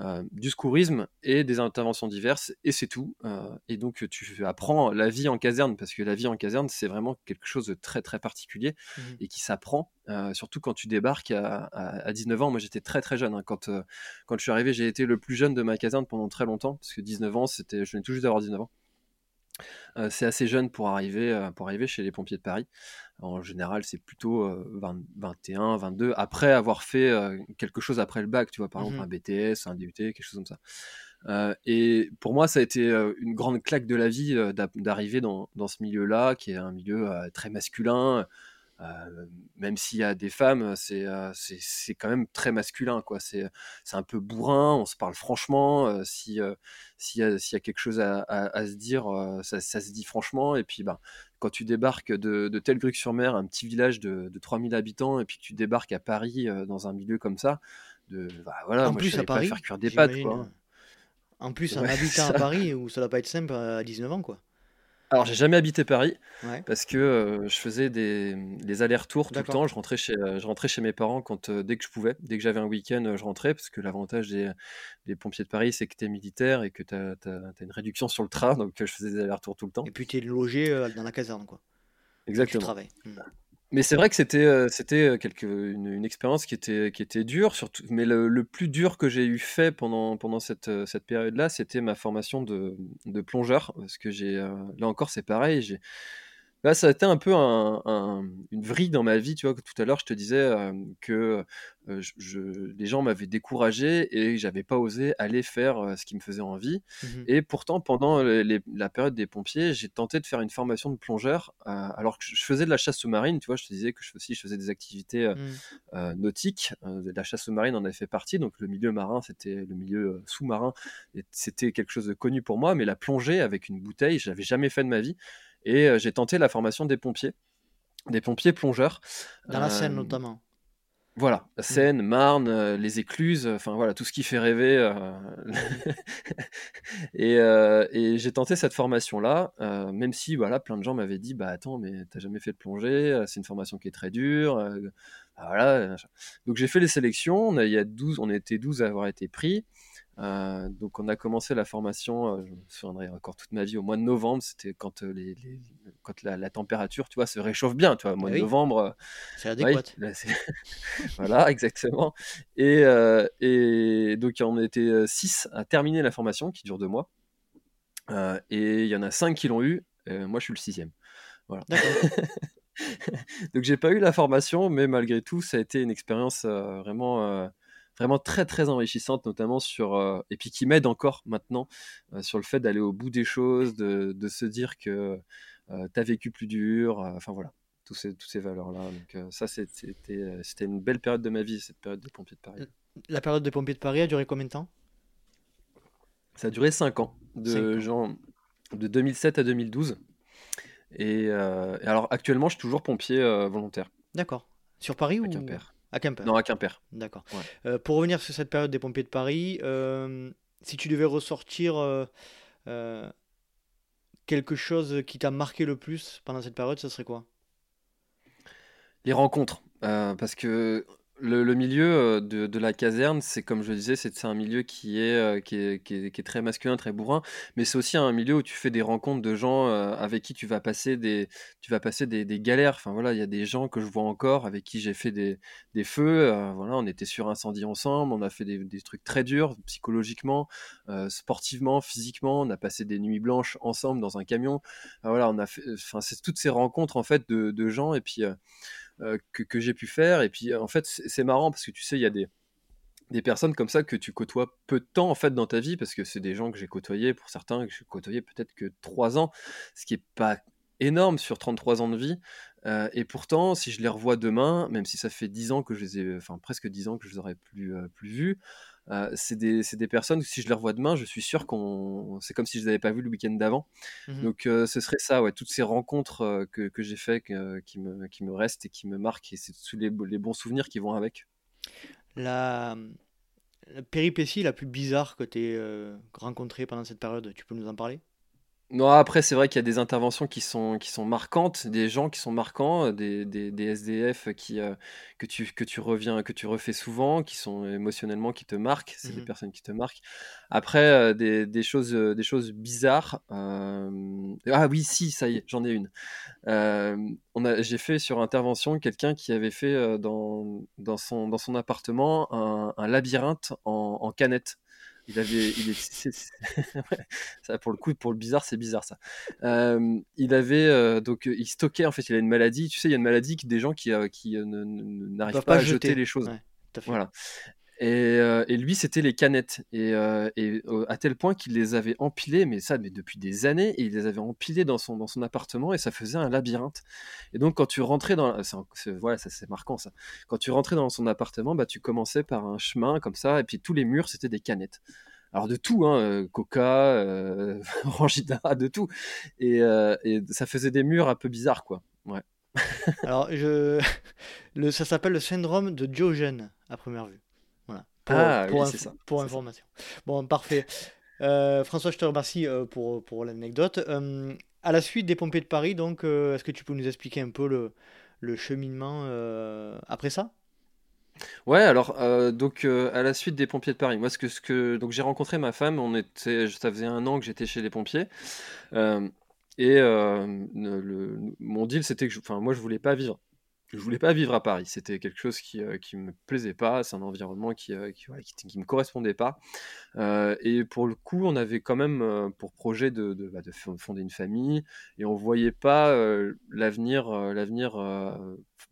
Speaker 1: euh, du secourisme et des interventions diverses, et c'est tout. Euh, et donc tu apprends la vie en caserne, parce que la vie en caserne, c'est vraiment quelque chose de très très particulier mmh et qui s'apprend, euh, surtout quand tu débarques à, 19 ans. Moi j'étais très très jeune. Hein. Quand, quand je suis arrivé, j'ai été le plus jeune de ma caserne pendant très longtemps, parce que 19 ans, c'était, je venais tout juste d'avoir 19 ans. C'est assez jeune pour arriver, pour arriver chez les pompiers de Paris. En général, c'est plutôt 21, 22, après avoir fait quelque chose après le bac, tu vois, par exemple mmh un BTS, un DUT, quelque chose comme ça. et pour moi, ça a été une grande claque de la vie d'arriver dans, dans, ce milieu-là, qui est un milieu très masculin, euh, même s'il y a des femmes, c'est euh, c'est quand même très masculin. quoi. C'est un peu bourrin, on se parle franchement. Euh, si S'il y, y, a quelque chose à, à, se dire, ça, ça, se dit franchement. Et puis, ben, quand tu débarques de, de Telgruc-sur-Mer, un petit village de, de 3000 habitants, et puis que tu débarques à Paris dans un milieu comme ça, de, bah, voilà,
Speaker 2: en
Speaker 1: moi,
Speaker 2: plus,
Speaker 1: je
Speaker 2: à Paris,
Speaker 1: pas faire cuire des pâtes. Quoi.
Speaker 2: En plus, un habitant à Paris où ça doit pas être simple à 19 ans, quoi.
Speaker 1: Alors, j'ai jamais habité Paris parce que je faisais des, des allers-retours tout le temps. Je rentrais chez, je rentrais chez mes parents quand, dès que je pouvais. Dès que j'avais un week-end, je rentrais parce que l'avantage des, des pompiers de Paris, c'est que tu es militaire et que tu as, une réduction sur le train. Donc, je faisais des allers-retours tout le temps.
Speaker 2: Et puis, tu es logé dans la caserne, quoi.
Speaker 1: Exactement.
Speaker 2: Tu travailles. Mmh.
Speaker 1: Mais c'est vrai que c'était c'était une, expérience qui était, qui était dure, surtout, mais le, le plus dur que j'ai eu fait pendant, pendant cette, cette période-là, c'était ma formation de, de plongeur. Parce que j'ai, là encore, c'est pareil, j'ai, Là, ça a été un peu une vrille dans ma vie. Tu vois, tout à l'heure, je te disais que je, les gens m'avaient découragé et j'avais pas osé aller faire ce qui me faisait envie. Mmh et pourtant, pendant la période des pompiers, j'ai tenté de faire une formation de plongeur. alors que je faisais de la chasse sous-marine. Tu vois, je te disais que je, aussi, je faisais des activités mmh. nautiques. de la chasse sous-marine en avait fait partie. Donc, le milieu marin, c'était le milieu sous-marin. C'était quelque chose de connu pour moi. Mais la plongée avec une bouteille, je l'avais jamais fait de ma vie. Et j'ai tenté la formation des pompiers, des pompiers plongeurs.
Speaker 2: Dans la Seine notamment.
Speaker 1: Voilà, mmh. Seine, Marne, les écluses, enfin voilà, tout ce qui fait rêver. et, et j'ai tenté cette formation-là, même si voilà, plein de gens m'avaient dit, bah attends, mais t'as jamais fait de plongée, c'est une formation qui est très dure. Bah, voilà. Donc j'ai fait les sélections, on, a, il y a 12, on était 12 à avoir été pris. Euh, donc on a commencé la formation, euh, je me souviendrai encore toute ma vie, au mois de novembre, c'était quand, euh, les, quand la, température, tu vois, se réchauffe bien, tu vois, au mois de novembre.
Speaker 2: c'est adéquat.
Speaker 1: voilà, exactement. Et, et donc on était 6 à terminer la formation, qui dure deux mois. et il y en a 5 qui l'ont eu, moi je suis le sixième. Voilà. donc j'ai pas eu la formation, mais malgré tout, ça a été une expérience vraiment vraiment très très enrichissante, notamment sur et puis qui m'aide encore maintenant sur le fait d'aller au bout des choses, de, de se dire que tu as vécu plus dur, enfin voilà tous ces, toutes ces valeurs-là. Donc euh, ça, c'était, euh, c'était une belle période de ma vie, cette période des pompiers de Paris.
Speaker 2: La période des pompiers de Paris a duré combien de temps?
Speaker 1: Ça a duré 5 ans, de, Genre, de 2007 à 2012. Euh, et, alors actuellement, je suis toujours pompier volontaire.
Speaker 2: D'accord. Sur Paris ou. À Quimper.
Speaker 1: Non, à Quimper.
Speaker 2: D'accord. pour revenir sur cette période des pompiers de Paris, si tu devais ressortir quelque chose qui t'a marqué le plus pendant cette période, ce serait quoi?
Speaker 1: Les rencontres, euh, parce que le, milieu euh, de, la caserne, c'est comme je le disais, c'est un milieu qui est, euh, qui est, qui, est, très masculin, très bourrin, mais c'est aussi un milieu où tu fais des rencontres de gens avec qui tu vas passer des, tu vas passer des, galères. Enfin voilà, il y a des gens que je vois encore avec qui j'ai fait des, des feux. voilà, on était sur incendie ensemble, on a fait des, des trucs très durs psychologiquement, sportivement, physiquement. On a passé des nuits blanches ensemble dans un camion. voilà, on a fait, enfin c'est toutes ces rencontres en fait de, de gens et puis euh, que, j'ai pu faire. Et puis, en fait, c'est marrant parce que tu sais, il y a des, des personnes comme ça que tu côtoies peu de temps en fait dans ta vie parce que c'est des gens que j'ai côtoyés pour certains que j'ai côtoyés peut-être que 3 ans ce qui est pas énorme sur 33 ans de vie euh, et pourtant si je les revois demain même si ça fait 10 ans que je les ai enfin presque 10 ans que je les aurais plus euh, plus vus euh, c'est des, des, personnes, si je les revois demain, je suis sûr qu'on. C'est comme si je les avais pas vus le week-end d'avant. Mmh Donc euh, ce serait ça, ouais, toutes ces rencontres euh, que, que j'ai faites qui, me, qui me restent et qui me marquent, et c'est tous les, les, bons souvenirs qui vont avec.
Speaker 2: La, péripétie la plus bizarre que tu as rencontrée pendant cette période, tu peux nous en parler?
Speaker 1: Non, après, c'est vrai qu'il y a des interventions qui sont, qui sont marquantes, des gens qui sont marquants, des, des, des SDF qui, euh, que, tu, que tu reviens, que tu refais souvent, qui sont émotionnellement, qui te marquent, c'est des mmh personnes qui te marquent. Après, euh, des, des choses, euh, des choses bizarres. Ah oui, si, ça y est, j'en ai une. on a, j'ai fait sur intervention quelqu'un qui avait fait dans, dans, son, dans son appartement un, un labyrinthe en, en canette. Il avait, il est, ça pour le coup, pour le bizarre, c'est bizarre ça. Euh, il avait euh, donc, il stockait en fait, il a une maladie. Tu sais, il y a une maladie qui des gens qui, euh, qui n'arrivent pas, à jeter les choses. voilà. Euh, et, lui, c'était les canettes. Et, euh, euh, à tel point qu'il les avait empilées, mais ça, mais depuis des années, et il les avait empilées dans son, dans son appartement, et ça faisait un labyrinthe. Et donc, quand tu rentrais dans. voilà, ça c'est marquant ça. Quand tu rentrais dans son appartement, bah, tu commençais par un chemin comme ça, et puis tous les murs, c'était des canettes. Alors de tout, hein, Coca, euh, de tout. Et, ça faisait des murs un peu bizarres, quoi. Ouais.
Speaker 2: Alors, ça s'appelle le syndrome de Diogène, à première vue
Speaker 1: pour, ah, pour, ça.
Speaker 2: pour information. Bon, parfait. Euh, François, je te remercie euh, pour, pour l'anecdote. Euh, à la suite des pompiers de Paris, donc, est-ce que tu peux nous expliquer un peu le, le cheminement après ça?
Speaker 1: Ouais, alors donc à la suite des pompiers de Paris, moi ce que ce que donc j'ai rencontré ma femme, on était, ça faisait un an que j'étais chez les pompiers. et le, mon deal, c'était que, enfin, moi, je voulais pas vivre je voulais pas vivre à Paris. C'était quelque chose qui, euh, qui me plaisait pas. C'est un environnement qui, euh, qui, qui, me correspondait pas. Euh, et pour le coup, on avait quand même pour projet de, de, bah, de, fonder une famille et on voyait pas l'avenir, l'avenir,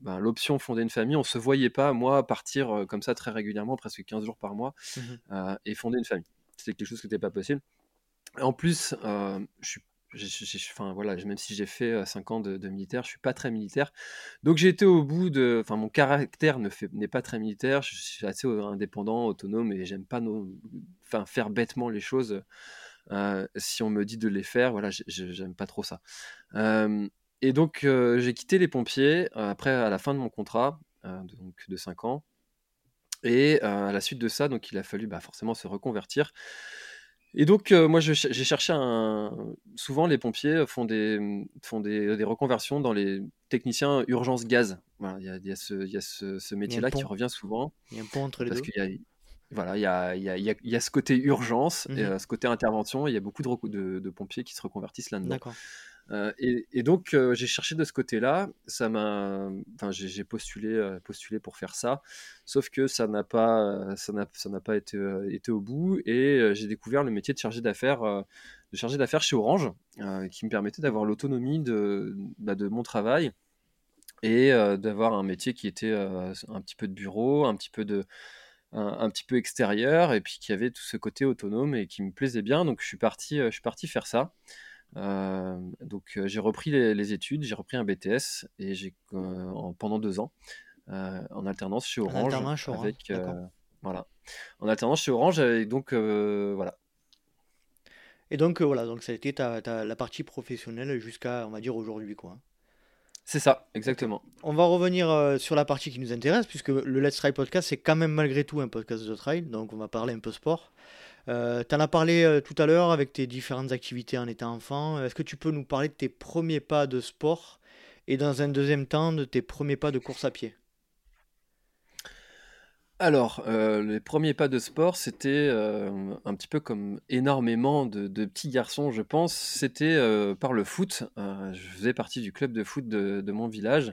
Speaker 1: ben, l'option fonder une famille. On se voyait pas, moi, partir comme ça très régulièrement, presque 15 jours par mois, mmh et fonder une famille. C'était quelque chose qui n'était pas possible. En plus, je suis enfin voilà, même si j'ai fait 5 ans de, militaire, je suis pas très militaire. Donc j'ai été au bout de, enfin mon caractère ne n'est pas très militaire. Je suis assez indépendant, autonome et j'aime pas enfin faire bêtement les choses. si on me dit de les faire, voilà, j'aime pas trop ça. et donc j'ai quitté les pompiers après à la fin de mon contrat, donc de 5 ans. Et à la suite de ça, donc il a fallu bah, forcément se reconvertir. Et donc, euh, moi, j'ai cherché un. Souvent, les pompiers font des, font des, reconversions dans les techniciens urgence gaz. Voilà, il y a, ce, métier-là qui revient souvent.
Speaker 2: Il y a un pont entre les
Speaker 1: parce
Speaker 2: deux.
Speaker 1: Y a, voilà, il y a, y a, ce côté urgence et mmh ce côté intervention. Il y a beaucoup de, de pompiers qui se reconvertissent là-dedans. D'accord. Euh, et, donc euh, j'ai cherché de ce côté-là, ça m'a, j'ai postulé, euh, postulé pour faire ça, sauf que ça n'a pas, ça n'a pas été, été au bout et j'ai découvert le métier de chargé d'affaires, de chargé d'affaires chez Orange, qui me permettait d'avoir l'autonomie de, bah, de mon travail et d'avoir un métier qui était un petit peu de bureau, un petit peu de un, petit peu extérieur et puis qui avait tout ce côté autonome et qui me plaisait bien. Donc je suis parti, je suis parti faire ça. Donc j'ai repris les, études, j'ai repris un BTS et j'ai pendant deux ans en alternance chez Orange. En alternance. Avec, voilà. En alternance chez Orange et donc voilà.
Speaker 2: Et donc voilà, donc ça a été ta, la partie professionnelle jusqu'à on va dire aujourd'hui quoi.
Speaker 1: C'est ça, exactement.
Speaker 2: On va revenir euh, sur la partie qui nous intéresse, puisque le Let's Try podcast, c'est quand même malgré tout un podcast de trail, donc on va parler un peu sport. Euh, tu en as parlé euh, tout à l'heure avec tes différentes activités en étant enfant. Est-ce que tu peux nous parler de tes premiers pas de sport et dans un deuxième temps de tes premiers pas de course à pied?
Speaker 1: Alors, euh, les premiers pas de sport, c'était euh, un petit peu comme énormément de, petits garçons, je pense. C'était par le foot. je faisais partie du club de foot de, mon village.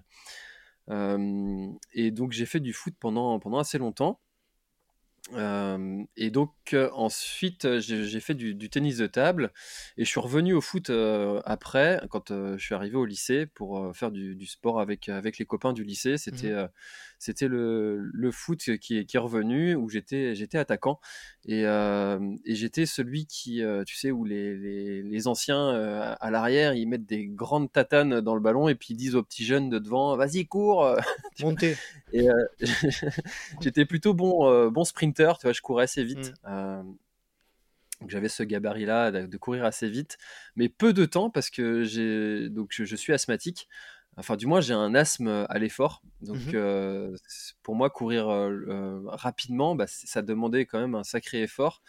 Speaker 1: et donc, j'ai fait du foot pendant assez longtemps et donc ensuite j'ai fait du, tennis de table et je suis revenu au foot après quand je suis arrivé au lycée pour faire du, sport avec, avec les copains du lycée. Mmh c'était le, le, foot qui est, qui est revenu où j'étais j'étais attaquant et, et j'étais celui qui tu sais où les, les, les anciens à l'arrière ils mettent des grandes tatanes dans le ballon et puis ils disent aux petits jeunes de devant vas-y cours
Speaker 2: montez
Speaker 1: et j'étais plutôt bon bon sprint tu vois, je courais assez vite. Mmh. Euh, j'avais ce gabarit-là de, courir assez vite, mais peu de temps parce que j'ai donc je, suis asthmatique. Enfin, du moins, j'ai un asthme à l'effort. Donc, mmh euh, pour moi, courir euh, rapidement, bah, ça demandait quand même un sacré effort.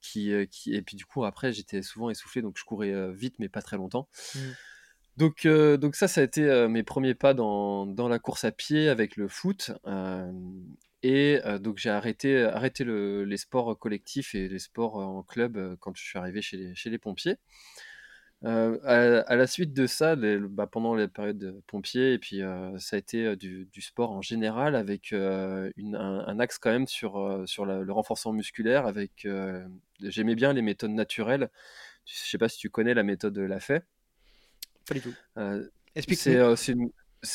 Speaker 1: qui, qui, et puis, du coup, après, j'étais souvent essoufflé, donc je courais vite, mais pas très longtemps. Mmh. Donc, donc ça, ça a été mes premiers pas dans, dans, la course à pied avec le foot. Et donc j'ai arrêté, arrêté les sports collectifs et les sports en club quand je suis arrivé chez les, chez les pompiers. À, la suite de ça, bah, pendant les périodes de pompiers, et puis ça a été du, sport en général, avec une, un, axe quand même sur, sur le renforcement musculaire. Avec, j'aimais bien les méthodes naturelles. Je sais pas si tu connais la méthode Lafay.
Speaker 2: Pas du tout.
Speaker 1: Explique-moi. C'est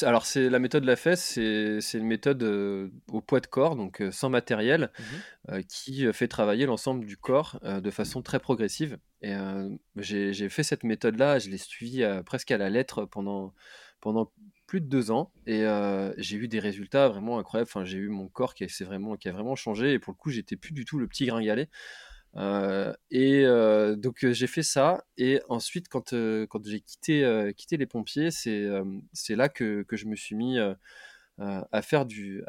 Speaker 1: alors, c'est la méthode de la fesse, c'est une méthode euh, au poids de corps, donc euh, sans matériel, mmh euh, qui fait travailler l'ensemble du corps de façon très progressive. Et j'ai fait cette méthode-là, je l'ai suivie presque à la lettre pendant, plus de deux ans, et j'ai eu des résultats vraiment incroyables. Enfin, j'ai eu mon corps qui, vraiment, qui a vraiment changé, et pour le coup, j'étais plus du tout le petit gringalet. Euh, et euh, donc j'ai fait ça et ensuite quand, j'ai quitté, les pompiers c'est là que, je me suis mis à faire du,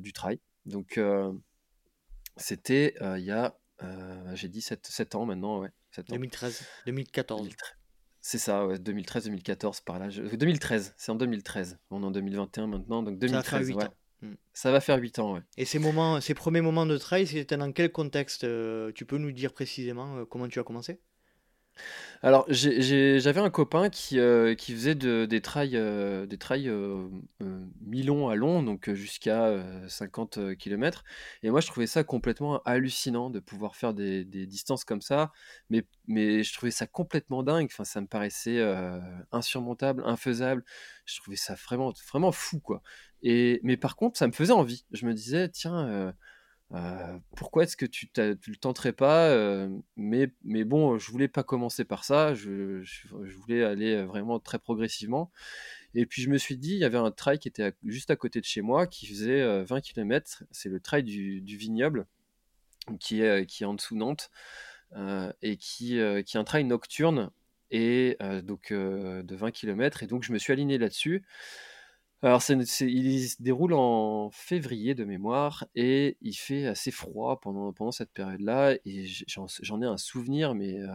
Speaker 1: du trail. Donc c'était il y a j'ai dit 7, 7, ans maintenant ouais,
Speaker 2: 2013 2014
Speaker 1: c'est ça ouais, 2013 2014 par là 2013 c'est en 2013 on est en 2021 maintenant donc 2013 ouais. Mm. Ça va faire 8 ans, ouais.
Speaker 2: Et ces, moments, ces premiers moments de trail, c'était dans quel contexte euh, Tu peux nous dire précisément euh, comment tu as commencé?
Speaker 1: Alors, j'avais un copain qui, euh, faisait des trails, des trails mi-longs à long, donc jusqu'à 50 km. Et moi, je trouvais ça complètement hallucinant de pouvoir faire des, distances comme ça. Mais, je trouvais ça complètement dingue. Enfin, ça me paraissait insurmontable, infaisable. Je trouvais ça vraiment, vraiment fou, quoi. Et, mais par contre, ça me faisait envie. Je me disais, tiens, euh, pourquoi est-ce que tu, le tenterais pas euh, mais, mais bon, je voulais pas commencer par ça. Je, voulais aller vraiment très progressivement. Et puis je me suis dit, il y avait un trail qui était juste à côté de chez moi, qui faisait 20 euh, km. C'est le trail du, vignoble, qui est, qui est en dessous Nantes, et qui, qui est un trail nocturne, et donc de 20 km. Et donc je me suis aligné là-dessus. Alors, il se déroule en février de mémoire et il fait assez froid pendant, pendant cette période-là. Et j'en ai un souvenir, mais, euh,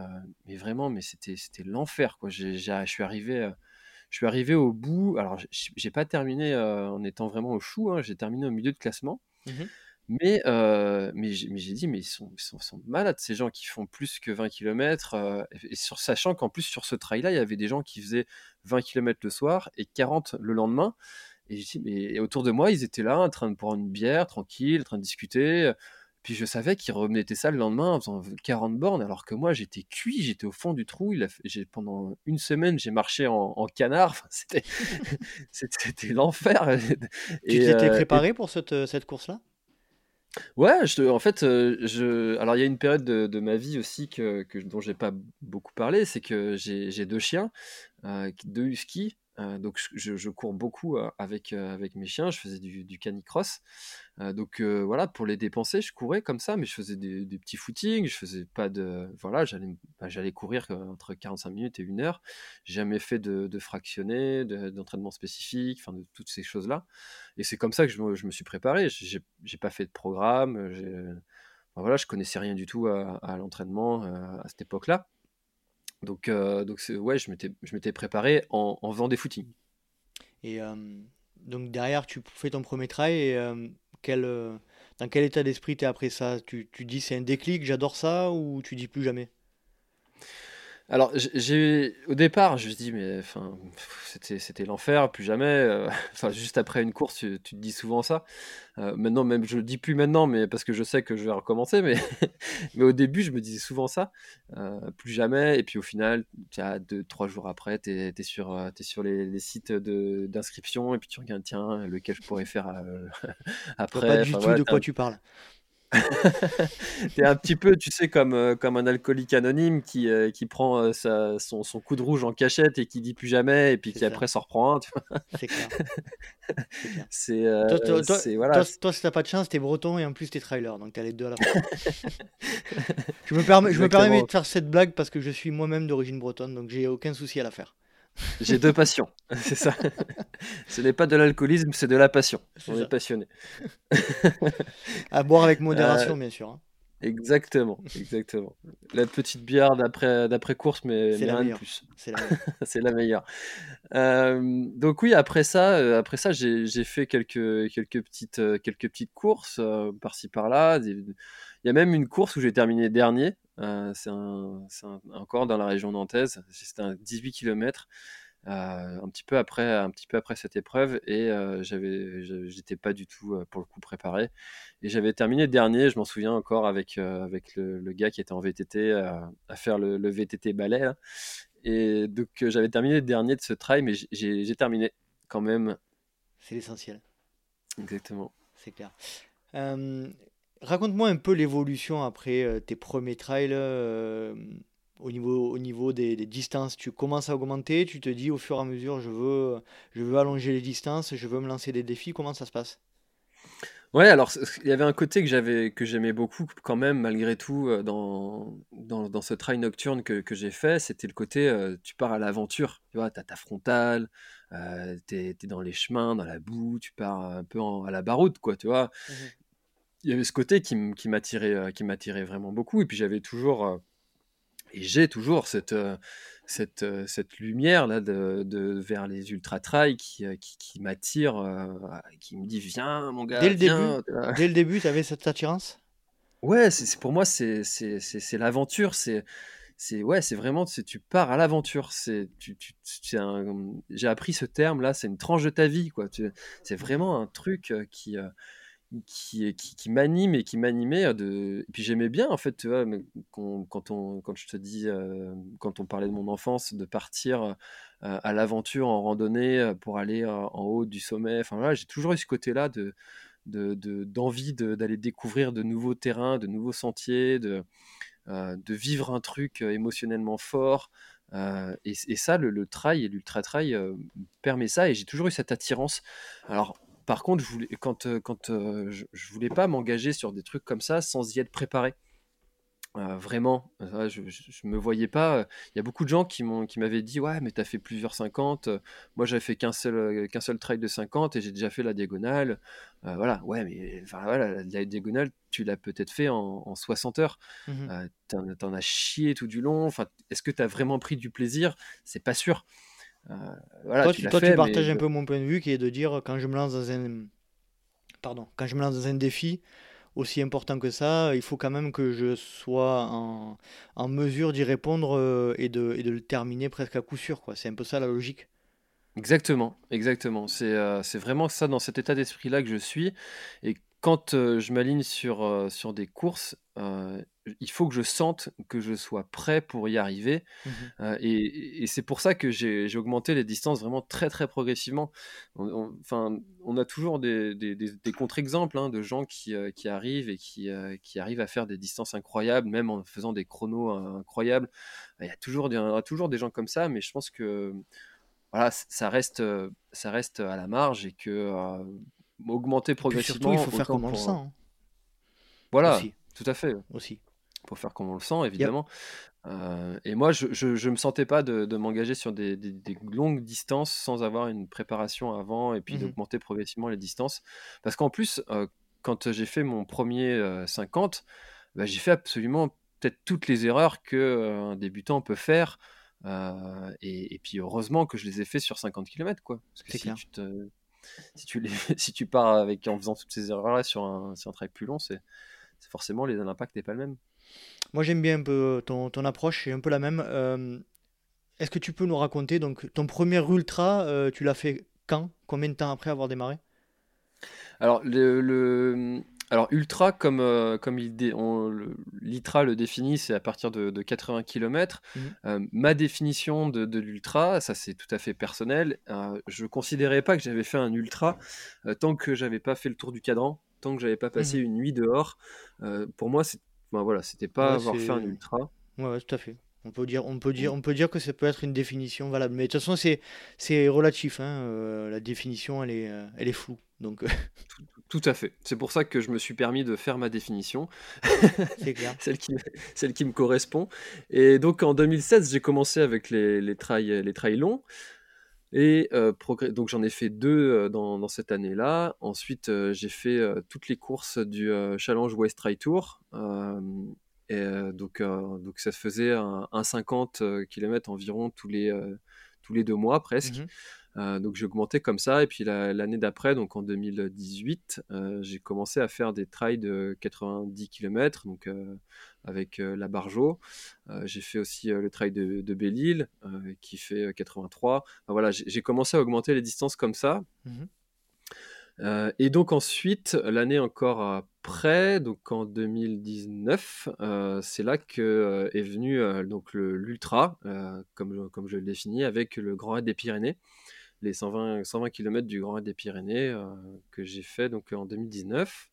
Speaker 1: mais vraiment, mais c'était l'enfer. Je suis arrivé. Euh, je suis arrivé au bout. Alors, j'ai pas terminé euh, en étant vraiment au chou. Hein, j'ai terminé au milieu de classement. Mmh mais, mais j'ai dit, mais ils sont, ils sont, malades, ces gens qui font plus que 20 km. et sur, sachant qu'en plus, sur ce trail-là, il y avait des gens qui faisaient 20 km le soir et 40 le lendemain. Et, mais, autour de moi, ils étaient là, en train de prendre une bière, tranquille, en train de discuter. Puis je savais qu'ils remettaient ça le lendemain en faisant 40 bornes, alors que moi j'étais cuit, j'étais au fond du trou. Il a pendant une semaine, j'ai marché en, canard. c'était l'enfer.
Speaker 2: Tu t'étais préparé pour cette, cette course-là?
Speaker 1: Ouais, je en fait, je alors il y a une période de de ma vie aussi que que dont j'ai pas beaucoup parlé, c'est que j'ai j'ai 2 chiens, heu, 2 huskies, donc je cours beaucoup, avec, avec mes chiens. Je faisais du canicross, donc voilà, pour les dépenser, je courais comme ça, mais je faisais des petits footings, je faisais pas de voilà, j'allais bah, courir, entre 45 minutes et 1 heure. J'ai jamais fait de de fractionné, de d'entraînement spécifique, enfin de toutes ces choses-là et c'est comme ça que je me suis préparé. J'ai pas fait de programme, voilà, je connaissais rien du tout à l'entraînement, à cette époque-là. Donc heu, donc ouais, je m'étais préparé en en faisant des footings.
Speaker 2: Et hem, donc derrière, tu fais ton 1er trail et hem, quel, dans quel état d'esprit tu après ça? Tu tu dis: «C'est un déclic, j'adore ça» ou tu dis: «Plus jamais»?
Speaker 1: Alors j'ai au départ, je me dis: «Mais enfin, c'était c'était l'enfer, plus jamais», enfin juste après une course, tu tu te dis souvent ça. Heu, maintenant même je le dis plus maintenant, mais parce que je sais que je vais recommencer, mais mais au début, je me disais souvent ça, heu, plus jamais et puis au final, tu as 2-3 jours après, tu es sur, heu, tu es sur les les sites de d'inscription et puis tu regardes: «Tiens, lequel je pourrais faire, heu,
Speaker 2: Je vois pas
Speaker 1: après?»
Speaker 2: du
Speaker 1: enfin
Speaker 2: tout
Speaker 1: voilà,
Speaker 2: de quoi tu parles.
Speaker 1: tu es un petit peu, tu sais, comme, heu, comme un alcoolique anonyme qui, heu, qui prend, heu, sa son son coup de rouge en cachette et qui dit: «Plus jamais» et puis qui
Speaker 2: ça.
Speaker 1: après s'en reprend un?
Speaker 2: C'est clair. C'est
Speaker 1: heu,
Speaker 2: Toi toi toi
Speaker 1: voilà,
Speaker 2: toi si tu as pas de chance, tu es breton et en plus tu es trailer, donc tu as les 2 à la fois. Je me permets je me permets de faire cette blague parce que je suis moi-même d'origine bretonne, donc j'ai aucun souci à la faire.
Speaker 1: J'ai 2 passions, c'est ça. Ce n'est pas de l'alcoolisme, c'est de la passion. On est passionné.
Speaker 2: À boire avec modération, bien sûr, hein.
Speaker 1: Exactement, exactement. La petite bière d'après d'après course, mais
Speaker 2: C'est
Speaker 1: mais
Speaker 2: la
Speaker 1: rien de plus.
Speaker 2: c'est la meilleure.
Speaker 1: C'est la meilleure. Hem, donc oui, après ça, heu, après ça, j'ai j'ai fait quelques quelques petites, heu, quelques petites courses, par-ci par-là. Il y a même une course où j'ai terminé dernier, c'est un c'est un encore dans la région nantaise. C'était un 18 kilomètres, heu, un petit peu après un petit peu après cette épreuve et heu, j'avais je j'étais pas du tout, heu, pour le coup préparé et j'avais terminé dernier. Je m'en souviens encore avec, heu, avec le le gars qui était en VTT, à faire le le VTT balai là et donc j'avais terminé dernier de ce trail, mais j'ai terminé quand même.
Speaker 2: C'est l'essentiel.
Speaker 1: Exactement.
Speaker 2: C'est clair. Raconte-moi un peu l'évolution après, tes 1ers trails, au niveau au niveau des des distances. Tu commences à augmenter, tu te dis au fur et à mesure: «Je veux, je veux allonger les distances, je veux me lancer des défis». Comment ça se passe?
Speaker 1: Ouais, alors il y avait un côté que j'avais que j'aimais beaucoup quand même malgré tout, heu, dans dans dans ce trail nocturne que que j'ai fait, c'était le côté, heu, tu pars à l'aventure, tu vois? Tu as ta frontale, heu, tu es dans les chemins, dans la boue, tu pars un peu en à la Baroud quoi, tu vois?
Speaker 2: Mmh mh.
Speaker 1: Il y avait ce côté qui m'attirait, heu, qui m'attirait vraiment beaucoup et puis j'avais toujours, et j'ai toujours cette, heu, cette, heu, cette lumière-là de de vers les ultra trails qui, heu, qui qui m'attire, qui me dit: «Viens mon
Speaker 2: Dès
Speaker 1: gars,
Speaker 2: le début
Speaker 1: viens», tu vois?
Speaker 2: dès le début, tu avais cette attirance?
Speaker 1: Ouais, c'est pour moi, c'est c'est l'aventure, c'est c'est ouais, c'est vraiment, tu pars à l'aventure, c'est tu tu j'ai appris ce terme-là, c'est une tranche de ta vie, quoi, c'est vraiment un truc, qui, qui qui m'anime et qui m'animait, de et puis j'aimais bien, en fait, tu vois? Qu'on quand on quand je te dis, heu, quand on parlait de mon enfance, de partir, heu, à l'aventure en randonnée, heu, pour aller, en haut du sommet, enfin, voilà, j'ai toujours eu ce côté-là de de de d'envie de d'aller découvrir de nouveaux terrains, de nouveaux sentiers, de, de vivre un truc, émotionnellement fort, et ça, le le trail et l'ultra trail, heu, permet ça et j'ai toujours eu cette attirance. Alors, par contre, je voulais quand, quand, heu, je je voulais pas m'engager sur des trucs comme ça sans y être préparé. Heu, vraiment, je je me voyais pas, il y a beaucoup de gens qui m'avaient dit: «Ouais, mais tu as fait plusieurs 50», heu, moi j'avais fait qu'un seul, qu'un seul trail de 50 et j'ai déjà fait la diagonale, voilà. Ouais, mais enfin, voilà, la diagonale, tu l'as peut-être fait en en 60 heures,
Speaker 2: Mmh mh.
Speaker 1: heu, tu en tu en as chié tout du long, enfin, est-ce que tu as vraiment pris du plaisir? C'est pas sûr. Voilà,
Speaker 2: Toi
Speaker 1: tu mais
Speaker 2: partages un peu mon point de vue qui est de dire, quand je me lance dans un pardon, quand je me lance dans un défi aussi important que ça, il faut quand même que je sois en en mesure d'y répondre, heu et de et de le terminer presque à coup sûr, quoi. C'est un peu ça la logique?
Speaker 1: Exactement, exactement. C'est, heu, c'est vraiment ça, dans cet état d'esprit-là que je suis et quand, je m'aligne sur, des courses, il faut que je sente que je sois prêt pour y arriver.
Speaker 2: Mmh
Speaker 1: euh, et, c'est pour ça que j'ai augmenté les distances vraiment très très progressivement. Enfin, on, a toujours des, contre-exemples hein, de gens qui, euh, qui, arrivent et qui, euh, qui, arrivent à faire des distances incroyables, même en faisant des chronos incroyables. Il y a toujours, il y a toujours des gens comme ça, mais je pense que voilà, ça reste, ça reste à la marge et que augmenter progressivement.
Speaker 2: il faut faire comme on le sent. Hein.
Speaker 1: Voilà, tout à fait.
Speaker 2: Aussi
Speaker 1: pour faire comme on le sent, évidemment. Euh, et moi, je ne me sentais pas de, m'engager sur des, longues distances sans avoir une préparation avant et puis mmh d'augmenter progressivement les distances. Parce qu'en plus, euh, quand j'ai fait mon premier 50, euh, bah, j'ai fait absolument peut-être toutes les erreurs qu'un débutant peut faire. Et, puis heureusement que je les ai fait sur 50 km. Quoi. Parce que si tu, si, tu les, si tu pars avec, en faisant toutes ces erreurs-là sur un, sur un track plus long, c'est forcément l'impact n'est pas le même.
Speaker 2: Moi, j'aime bien un peu ton, ton approche, c'est un peu la même. Euh, est-ce que tu peux nous raconter donc ton premier ultra, euh, tu l'as fait quand? Combien de temps après avoir démarré?
Speaker 1: Alors, le, alors ultra, comme, euh, comme il l'ITRA le définit, c'est à partir de, 80 km. Mmh. ma définition de, de l'ultra, ça c'est tout à fait personnel. je ne considérais pas que j'avais fait un ultra tant que j'avais pas fait le tour du cadran, tant que j'avais pas passé mmh. une nuit dehors. pour moi, c'est voilà, c'était pas avoir fait un ultra.
Speaker 2: Ouais, tout à fait. On peut dire, on peut dire, on peut dire que ça peut être une définition valable. Mais de toute façon, c'est, c'est relatif. Hein. Euh, la définition, elle est, euh, elle est floue. Donc. Euh.
Speaker 1: Tout, à fait. C'est pour ça que je me suis permis de faire ma définition.
Speaker 2: c'est clair.
Speaker 1: celle, qui, celle qui me correspond. Et donc en 2016, j'ai commencé avec les, les trails, les trails longs. Et donc j'en ai fait deux dans, cette année-là. Ensuite, j'ai fait toutes les courses du Challenge West Trail Tour. et donc, donc ça se faisait un, 50 km environ tous les, tous les deux mois presque. Mmh donc j'ai augmenté comme ça. Et puis l'année d'après, donc en 2018, j'ai commencé à faire des trails de 90 km. Donc avec euh, la Barjo. Euh, j'ai fait aussi euh, le trail de, de Belle-Île qui fait 83. voilà, j'ai commencé à augmenter les distances comme ça. Mmh et donc ensuite, l'année encore après, donc en 2019, c'est là que est venu donc l'ultra, comme, comme je le définis, avec le Grand Raid des Pyrénées, les 120, 120 km du Grand Raid des Pyrénées que j'ai fait donc en 2019.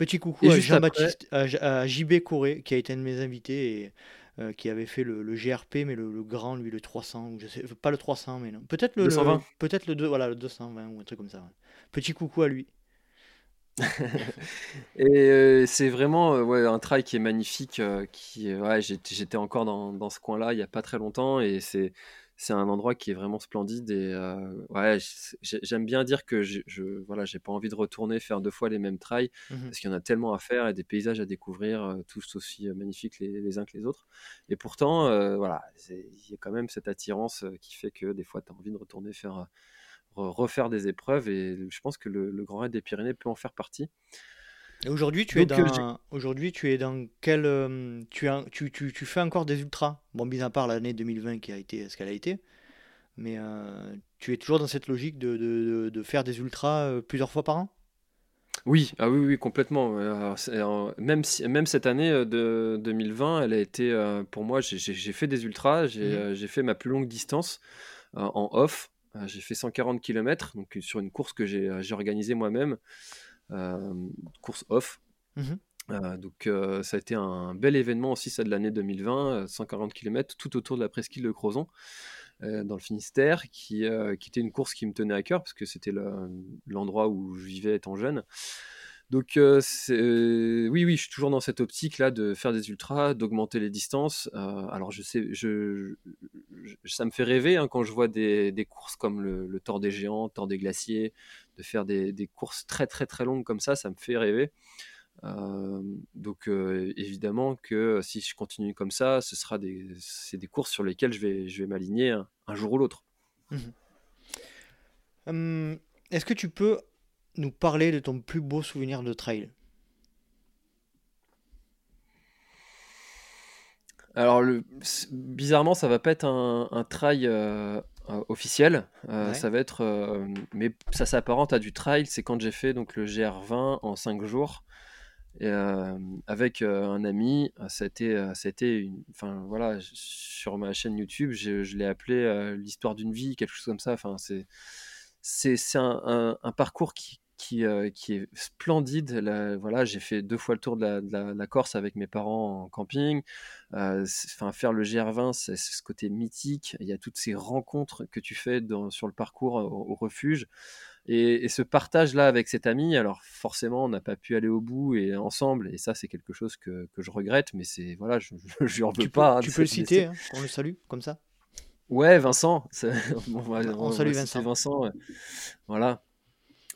Speaker 2: Petit coucou à Jean-Baptiste, à, JB Coré, qui a été un de mes invités et euh, qui avait fait le, GRP, mais le, grand, lui, le 300, je sais, pas le 300, mais non. Peut-être le, peut-être le, 2, voilà, le 220 ou un truc comme ça. Petit coucou à lui.
Speaker 1: et euh, c'est vraiment euh, ouais, un trail qui est magnifique. qui, ouais, j'étais encore dans, dans ce coin-là il n'y a pas très longtemps et c'est c'est un endroit qui est vraiment splendide et euh, ouais, j'aime bien dire que je, je voilà, j'ai pas envie de retourner faire deux fois les mêmes trails mmh parce qu'il y en a tellement à faire et des paysages à découvrir, euh, tous aussi euh, magnifiques les, uns que les autres. Et pourtant, voilà, il y a quand même cette attirance qui fait que des fois, tu as envie de retourner faire refaire des épreuves et je pense que le, le Grand Raid des Pyrénées peut en faire partie.
Speaker 2: Aujourd'hui, tu, es dans... Aujourd'hui, tu es dans quel. Euh, tu, tu, tu, tu, fais encore des ultras Bon, mis à part l'année 2020 qui a été ce qu'elle a été. Mais euh, tu es toujours dans cette logique de, de, de faire des ultras euh, plusieurs fois par an?
Speaker 1: Oui, ah oui, oui, complètement. même, si, même cette année de 2020, elle a été, pour moi, j'ai fait des ultras, mmh j'ai fait ma plus longue distance en off. j'ai fait 140 km, donc sur une course que j'ai organisée moi-même. Euh, course off. Mmh euh, donc euh, ça a été un bel événement aussi, ça de l'année 2020, 140 km tout autour de la presqu'île de Crozon. dans le Finistère, qui, qui, était une course qui me tenait à cœur, parce que c'était l'endroit où je vivais étant jeune. Donc oui, oui, je suis toujours dans cette optique-là de faire des ultras, d'augmenter les distances. alors je sais, ça me fait rêver hein, quand je vois des, courses comme le, le, Tour des Géants, Tour des Glaciers, de faire des, courses très très très longues comme ça, ça me fait rêver. donc évidemment que si je continue comme ça, ce sera des, des courses sur lesquelles je vais, je vais m'aligner un, jour ou l'autre.
Speaker 2: Mmh est-ce que tu peux nous parler de ton plus beau souvenir de trail
Speaker 1: Alors, le, bizarrement, ça va pas être un, trail euh, euh, officiel. Euh, ça va être, mais ça s'apparente à du trail. C'est quand j'ai fait donc le GR20 en 5 jours. Et avec un ami, ça a été, ça a été une, enfin voilà, sur ma chaîne YouTube, je, je l'ai appelé l'histoire d'une vie, quelque chose comme ça. Enfin, c'est c'est un, un, parcours qui, qui, qui est splendide. voilà, j'ai fait deux fois le tour de la, la, Corse avec mes parents en camping. Enfin, faire le GR20, c'est ce côté mythique. Il y a toutes ces rencontres que tu fais dans, sur le parcours au refuge. Et, ce partage-là avec cet ami, alors forcément, on n'a pas pu aller au bout et ensemble, et ça, c'est quelque chose que, que, je regrette, mais c'est voilà, je lui en veux pas.
Speaker 2: Hein, tu peux le citer, hein, on le salue, comme ça
Speaker 1: Ouais, Vincent.
Speaker 2: on, salue Vincent.
Speaker 1: Vincent voilà.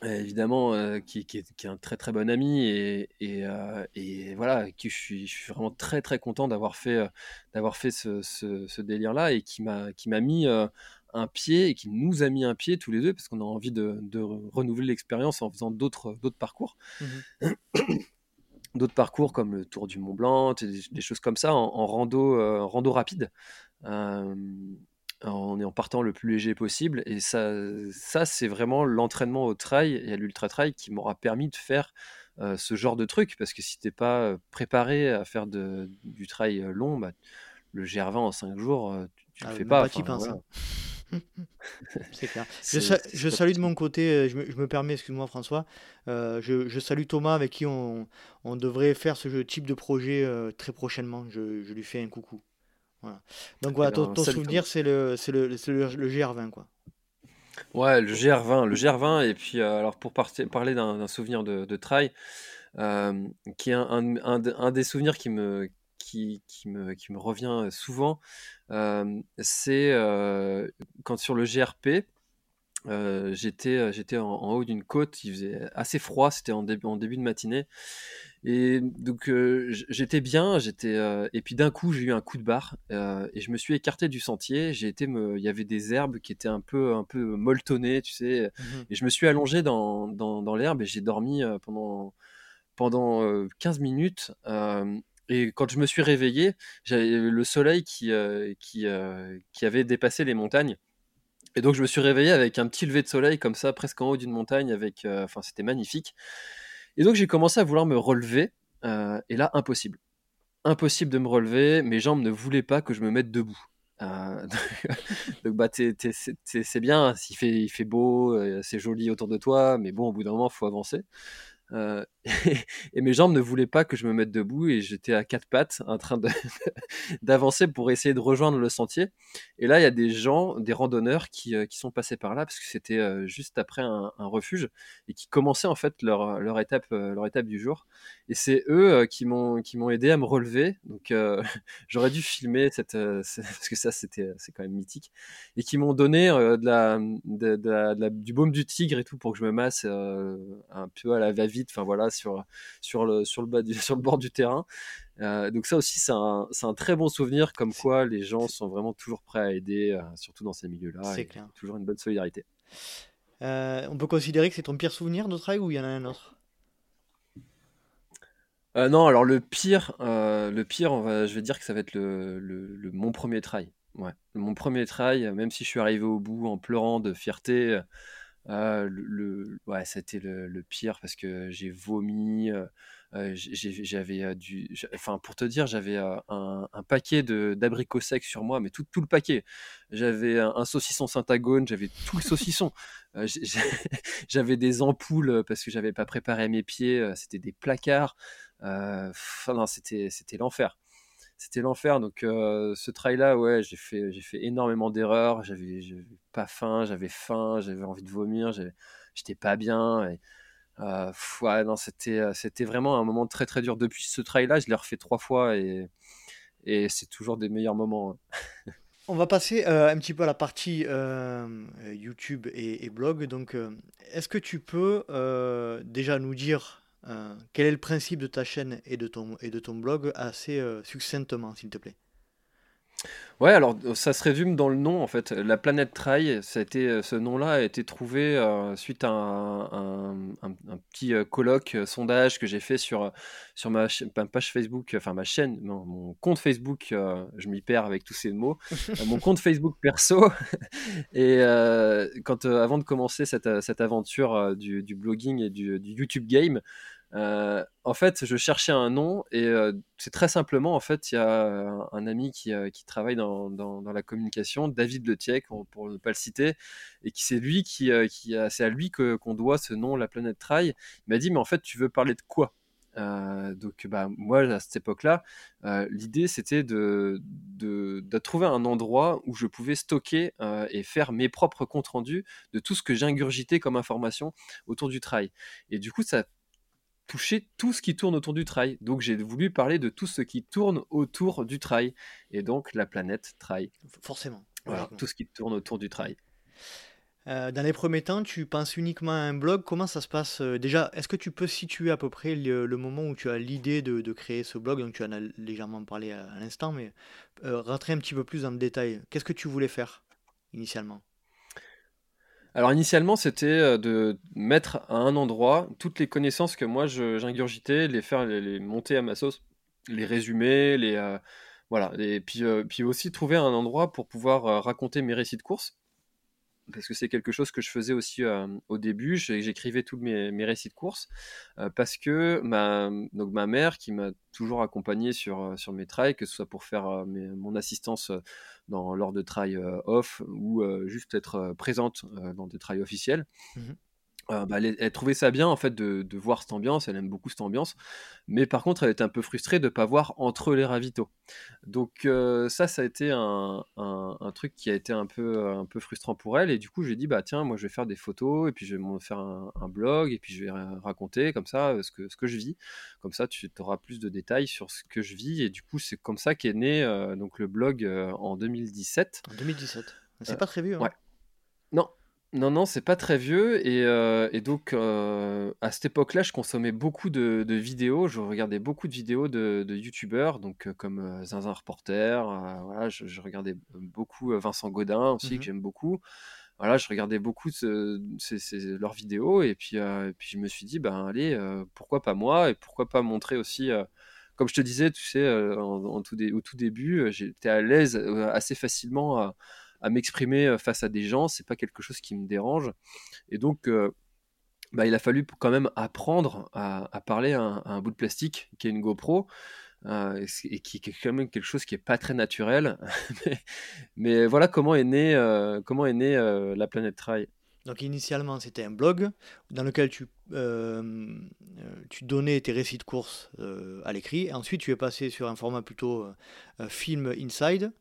Speaker 1: évidemment, euh, qui, qui, est, qui, est, un très très bon ami et, et, euh, et voilà, qui je suis, je suis vraiment très très content d'avoir fait, euh, d'avoir fait ce, ce, ce délire-là et qui m'a, qui m'a mis un pied et qui nous a mis un pied tous les deux parce qu'on a envie de, renouveler l'expérience en faisant d'autres d'autres parcours. Mmh d'autres parcours comme le Tour du Mont Blanc, des, choses comme ça en, rando, euh, rando rapide. Euh, en, en partant le plus léger possible. Et ça, ça c'est vraiment l'entraînement au trail et à l'ultra trail qui m'aura permis de faire euh, ce genre de truc. Parce que si t'es pas préparé à faire de, du trail long, bah, le GR20 en 5 jours, tu, ne le ah, fais pas.
Speaker 2: C'est clair. Je, salue de mon côté, euh, je me, permets, excuse-moi François, euh, je, salue Thomas avec qui on, devrait faire ce type de projet euh, très prochainement. Je, lui fais un coucou. Voilà. Donc voilà, ton, souvenir, c'est le, le, le, GR20. Quoi.
Speaker 1: Ouais, le GR20. Le GR20, et puis alors pour parler d'un souvenir de, de trail, qui est un, un, des souvenirs qui me, qui, qui, me, qui me revient souvent, c'est quand sur le GRP, j'étais j'étais en, haut d'une côte, il faisait assez froid, c'était en, en début de matinée. Et donc j'étais bien, j'étais et puis d'un coup j'ai eu un coup de barre et je me suis écarté du sentier. J'ai été me, il y avait des herbes qui étaient un peu un peu molletonnées, tu sais, mmh et je me suis allongé dans, dans, dans l'herbe et j'ai dormi pendant pendant 15 minutes. Et quand je me suis réveillé, j'avais le soleil qui, euh, qui, euh, qui avait dépassé les montagnes. Et donc je me suis réveillé avec un petit lever de soleil comme ça, presque en haut d'une montagne. Avec, euh, enfin, c'était magnifique. Et donc j'ai commencé à vouloir me relever. et là, impossible. Impossible de me relever. Mes jambes ne voulaient pas que je me mette debout. donc bah, c'est bien, il fait, il fait beau, c'est joli autour de toi, mais bon, au bout d'un moment, il faut avancer. Euh, et, mes jambes ne voulaient pas que je me mette debout et j'étais à quatre pattes en train d'avancer pour essayer de rejoindre le sentier. Et là, il y a des gens, des randonneurs qui, euh, qui sont passés par là parce que c'était euh, juste après un, refuge et qui commençaient en fait leur, leur, étape, leur étape du jour. Et c'est eux qui m'ont aidé à me relever. Donc j'aurais dû filmer cette, parce que ça c'était c'est quand même mythique et qui m'ont donné du baume du tigre et tout pour que je me masse un peu à la va vite, enfin voilà, sur, sur, le, sur, le bas sur le bord du terrain. Euh, donc ça aussi, c'est un, un, très bon souvenir, comme quoi les gens sont vraiment toujours prêts à aider, euh, surtout dans ces milieux-là. C'est clair. Toujours une bonne solidarité.
Speaker 2: Euh, on peut considérer que c'est ton pire souvenir de trail ou il y en a un autre?
Speaker 1: Non, alors le pire, le pire, on va, je vais dire que ça va être le, le, mon premier trail. Ouais, mon premier trail, même si je suis arrivé au bout en pleurant de fierté, ah, le, ouais, c'était le, pire parce que j'ai vomi. j'avais du, enfin pour te dire, j'avais un, un, paquet d'abricots secs sur moi, mais tout, le paquet. J'avais un, saucisson syntagone, j'avais tout le saucisson. j'avais des ampoules parce que j'avais pas préparé mes pieds. C'était des placards. Enfin c'était l'enfer c'était l'enfer. Donc ce trail-là, ouais, j'ai fait, j'ai fait énormément d'erreurs. J'avais, pas faim, j'avais faim, j'avais envie de vomir, j'étais pas bien. Et, ouais, non, c'était, c'était vraiment un moment très très dur. Depuis ce trail-là, je l'ai refait trois fois et, et c'est toujours des meilleurs moments.
Speaker 2: Hein. On va passer un petit peu à la partie YouTube et, et, blog. Donc, est-ce que tu peux déjà nous dire euh, quel est le principe de ta chaîne et de ton, et de ton blog assez euh, succinctement, s'il te plaît?
Speaker 1: Ouais, alors ça se résume dans le nom en fait. La planète Trail, été, euh, ce nom-là a été trouvé suite à un, un, petit colloque, sondage que j'ai fait sur, sur ma, page Facebook, enfin ma chaîne, mon compte Facebook, je m'y perds avec tous ces mots, mon compte Facebook perso. et quand, avant de commencer cette, cette aventure du, du, blogging et du, du YouTube Game, en fait, je cherchais un nom et c'est très simplement, en fait, il y a un, ami qui, qui travaille dans, la communication, David Letiec, pour ne pas le citer, et qui c'est lui qui, c'est à lui qu'on doit ce nom, la planète Trail. Il m'a dit, mais en fait, tu veux parler de quoi? Donc bah, moi à cette époque-là, l'idée c'était de, de, de, trouver un endroit où je pouvais stocker et faire mes propres comptes rendus de tout ce que j'ingurgitais comme information autour du trail. Et du coup ça touchait tout ce qui tourne autour du trail. Donc j'ai voulu parler de tout ce qui tourne autour du trail et donc la planète trail.
Speaker 2: Forcément.
Speaker 1: Voilà, tout ce qui tourne autour du trail.
Speaker 2: Euh, dans les premiers temps, tu penses uniquement à un blog. Comment ça se passe euh, Déjà, est-ce que tu peux situer à peu près le, moment où tu as l'idée de, créer ce blog? Donc, tu en as légèrement parlé à, l'instant, mais euh, rentrer un petit peu plus dans le détail. Qu'est-ce que tu voulais faire initialement?
Speaker 1: Alors initialement, c'était de mettre à un endroit toutes les connaissances que moi j'ingurgitais, les faire, les, monter à ma sauce, les résumer, les voilà, et puis, puis aussi trouver un endroit pour pouvoir raconter mes récits de course parce que c'est quelque chose que je faisais aussi au début. J'écrivais tous mes, récits de course parce que ma, donc mère, qui m'a toujours accompagné sur, sur mes trails, que ce soit pour faire mon assistance dans, lors de trails off ou juste être présente dans des trails officiels, mmh bah, elle, trouvait ça bien en fait de, voir cette ambiance, elle aime beaucoup cette ambiance, mais par contre elle était un peu frustrée de ne pas voir entre les ravitaux. Donc ça, ça a été un, truc qui a été un peu, un peu frustrant pour elle, et du coup j'ai dit bah tiens moi je vais faire des photos, et puis je vais me faire un, blog, et puis je vais raconter comme ça ce que, ce que je vis, comme ça tu auras plus de détails sur ce que je vis, et du coup c'est comme ça qu'est né donc le blog en 2017.
Speaker 2: En 2017, c'est pas très vieux. Hein. Ouais.
Speaker 1: Non, non, non, c'est pas très vieux. Et, euh, donc, euh, à cette époque-là, je consommais beaucoup de, vidéos. Je regardais beaucoup de vidéos de, youtubeurs, donc euh, comme Zinzin Reporter. voilà, je, regardais beaucoup Vincent Godin aussi, mmh que j'aime beaucoup. Voilà, je regardais beaucoup leurs vidéos. Et puis, puis, je me suis dit, ben allez, pourquoi pas moi Et pourquoi pas montrer aussi. comme je te disais, tu sais, en, tout au tout début, j'étais à l'aise assez facilement à m'exprimer euh, face à des gens, c'est pas quelque chose qui me dérange. Et donc, euh, bah, il a fallu quand même apprendre à, parler à un, bout de plastique qui est une GoPro. Euh, et qui est quand même quelque chose qui est pas très naturel. mais, voilà comment est né, comment est né la planète Trail.
Speaker 2: Donc initialement c'était un blog dans lequel tu, tu donnais tes récits de course à l'écrit. Ensuite tu es passé sur un format plutôt film inside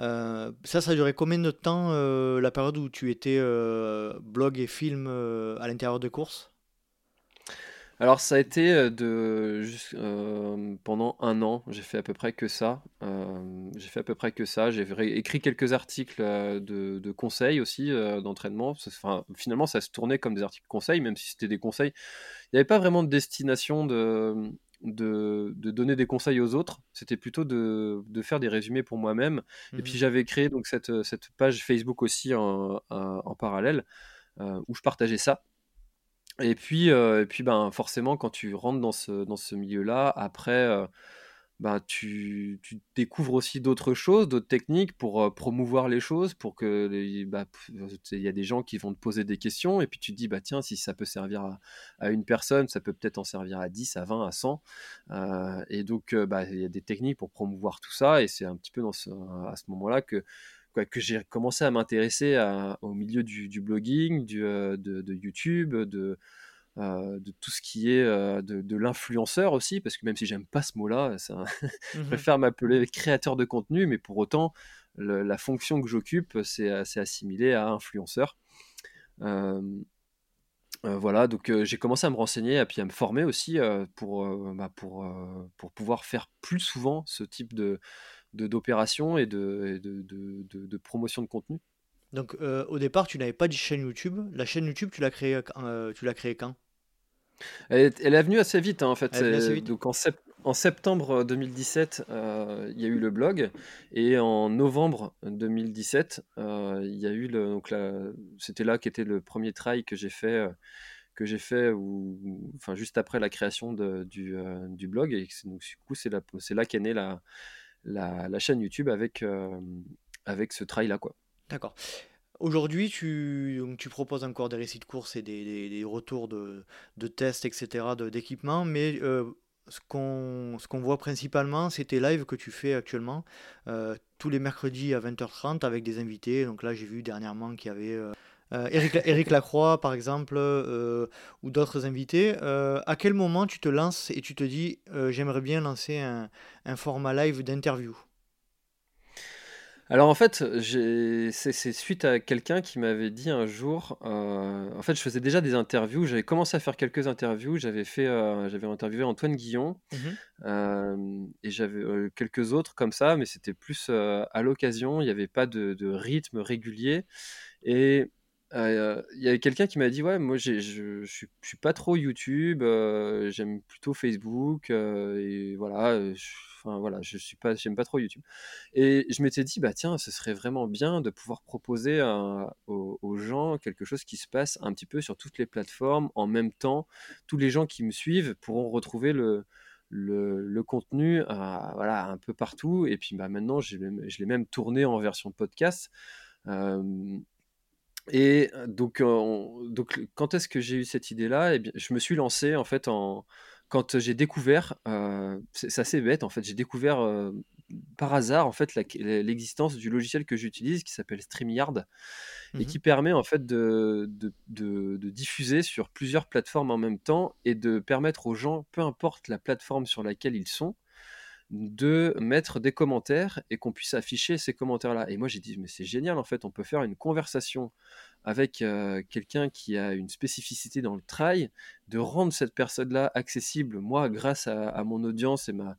Speaker 2: euh, ça, ça a duré combien de temps euh, la période où tu étais euh, blog et film à l'intérieur de courses
Speaker 1: Alors ça a été de pendant un an, j'ai fait à peu près que ça. j'ai fait à peu près que ça. J'ai écrit quelques articles de, de conseils aussi d'entraînement. Enfin, finalement, ça se tournait comme des articles conseils, même si c'était des conseils. Il n'y avait pas vraiment de destination de de, donner des conseils aux autres, c'était plutôt de, faire des résumés pour moi-même. Et puis mmh j'avais créé donc cette, page Facebook aussi en, parallèle euh, où je partageais ça. Et puis, euh, et puis ben, forcément, quand tu rentres dans ce, dans ce milieu-là, après, euh, bah, tu, découvres aussi d'autres choses, d'autres techniques pour promouvoir les choses, pour que bah, il y a des gens qui vont te poser des questions, et puis tu te dis, bah tiens, si ça peut servir à, une personne, ça peut peut-être en servir à 10, à 20, à 100. et donc, bah, il y a des techniques pour promouvoir tout ça, et c'est un petit peu à ce moment-là que, que j'ai commencé à m'intéresser au milieu du, blogging, du, de, YouTube, de euh, de tout ce qui est euh, de, l'influenceur aussi, parce que même si j'aime pas ce mot-là, ça, je mmh préfère m'appeler créateur de contenu, mais pour autant, la fonction que j'occupe, c'est assez assimilé à influenceur. Euh, voilà, donc j'ai commencé à me renseigner et puis à me former aussi pour, bah, pour, pour pouvoir faire plus souvent ce type de d'opération et de, de, de, promotion de contenu.
Speaker 2: Donc au départ, tu n'avais pas de chaîne YouTube. La chaîne YouTube, tu l'as créée, tu l'as créée quand?
Speaker 1: Elle est, venue assez vite, hein, en fait. Donc en, septembre 2017, euh, il y a eu le blog, et en novembre 2017, euh, il y a eu le, donc c'était là qu'était le premier trail que j'ai fait, euh, que j'ai fait, ou, enfin juste après la création du, du, blog, et donc, du coup c'est là, c'est là qu'est née la, la, la, chaîne YouTube avec avec ce trail là, quoi.
Speaker 2: D'accord. Aujourd'hui, tu, proposes encore des récits de course et des, retours de, tests, etc., d'équipements, mais euh, ce qu'on voit principalement, c'est tes lives que tu fais actuellement, euh, tous les mercredis à 20h30 avec des invités. Donc là, j'ai vu dernièrement qu'il y avait euh, euh, Eric, Eric Lacroix, par exemple, ou d'autres invités. À quel moment tu te lances et tu te dis, j'aimerais bien lancer un format live d'interview?
Speaker 1: Alors en fait, c'est suite à quelqu'un qui m'avait dit un jour, heu, en fait, je faisais déjà des interviews, j'avais commencé à faire quelques interviews, j'avais fait, heu, j'avais interviewé Antoine Guillon,
Speaker 2: Mhm,
Speaker 1: hem et j'avais, quelques autres comme ça, mais c'était plus, à l'occasion, il n'y avait pas de de rythme régulier et heu, il y avait quelqu'un qui m'a dit: «Ouais, moi je je suis suis pas trop YouTube, heu, j'aime plutôt Facebook, heu et voilà, enfin voilà, je suis pas j'aime pas trop YouTube». Et je m'étais dit: «Bah, tiens, ce serait vraiment bien de pouvoir proposer aux gens quelque chose qui se passe un petit peu sur toutes les plateformes en même temps. Tous les gens qui me suivent pourront retrouver le le le contenu, voilà, un peu partout» et puis, bah, maintenant je l'ai même tourné en version podcast. Et donc, on donc quand est-ce que j'ai eu cette idée-là? Et bien, je me suis lancé en fait en quand j'ai découvert, heu, c'est c'est assez bête en fait, j'ai découvert, par hasard en fait l'existence du logiciel que j'utilise qui s'appelle StreamYard et
Speaker 2: mhm.
Speaker 1: qui permet en fait de de de de diffuser sur plusieurs plateformes en même temps et de permettre aux gens, peu importe la plateforme sur laquelle ils sont, de mettre des commentaires et qu'on puisse afficher ces commentaires-là. Et moi, j'ai dit, mais c'est génial, en fait, on peut faire une conversation avec euh, quelqu'un qui a une spécificité dans le trail, de rendre cette personne-là accessible, moi, grâce à, mon audience et ma...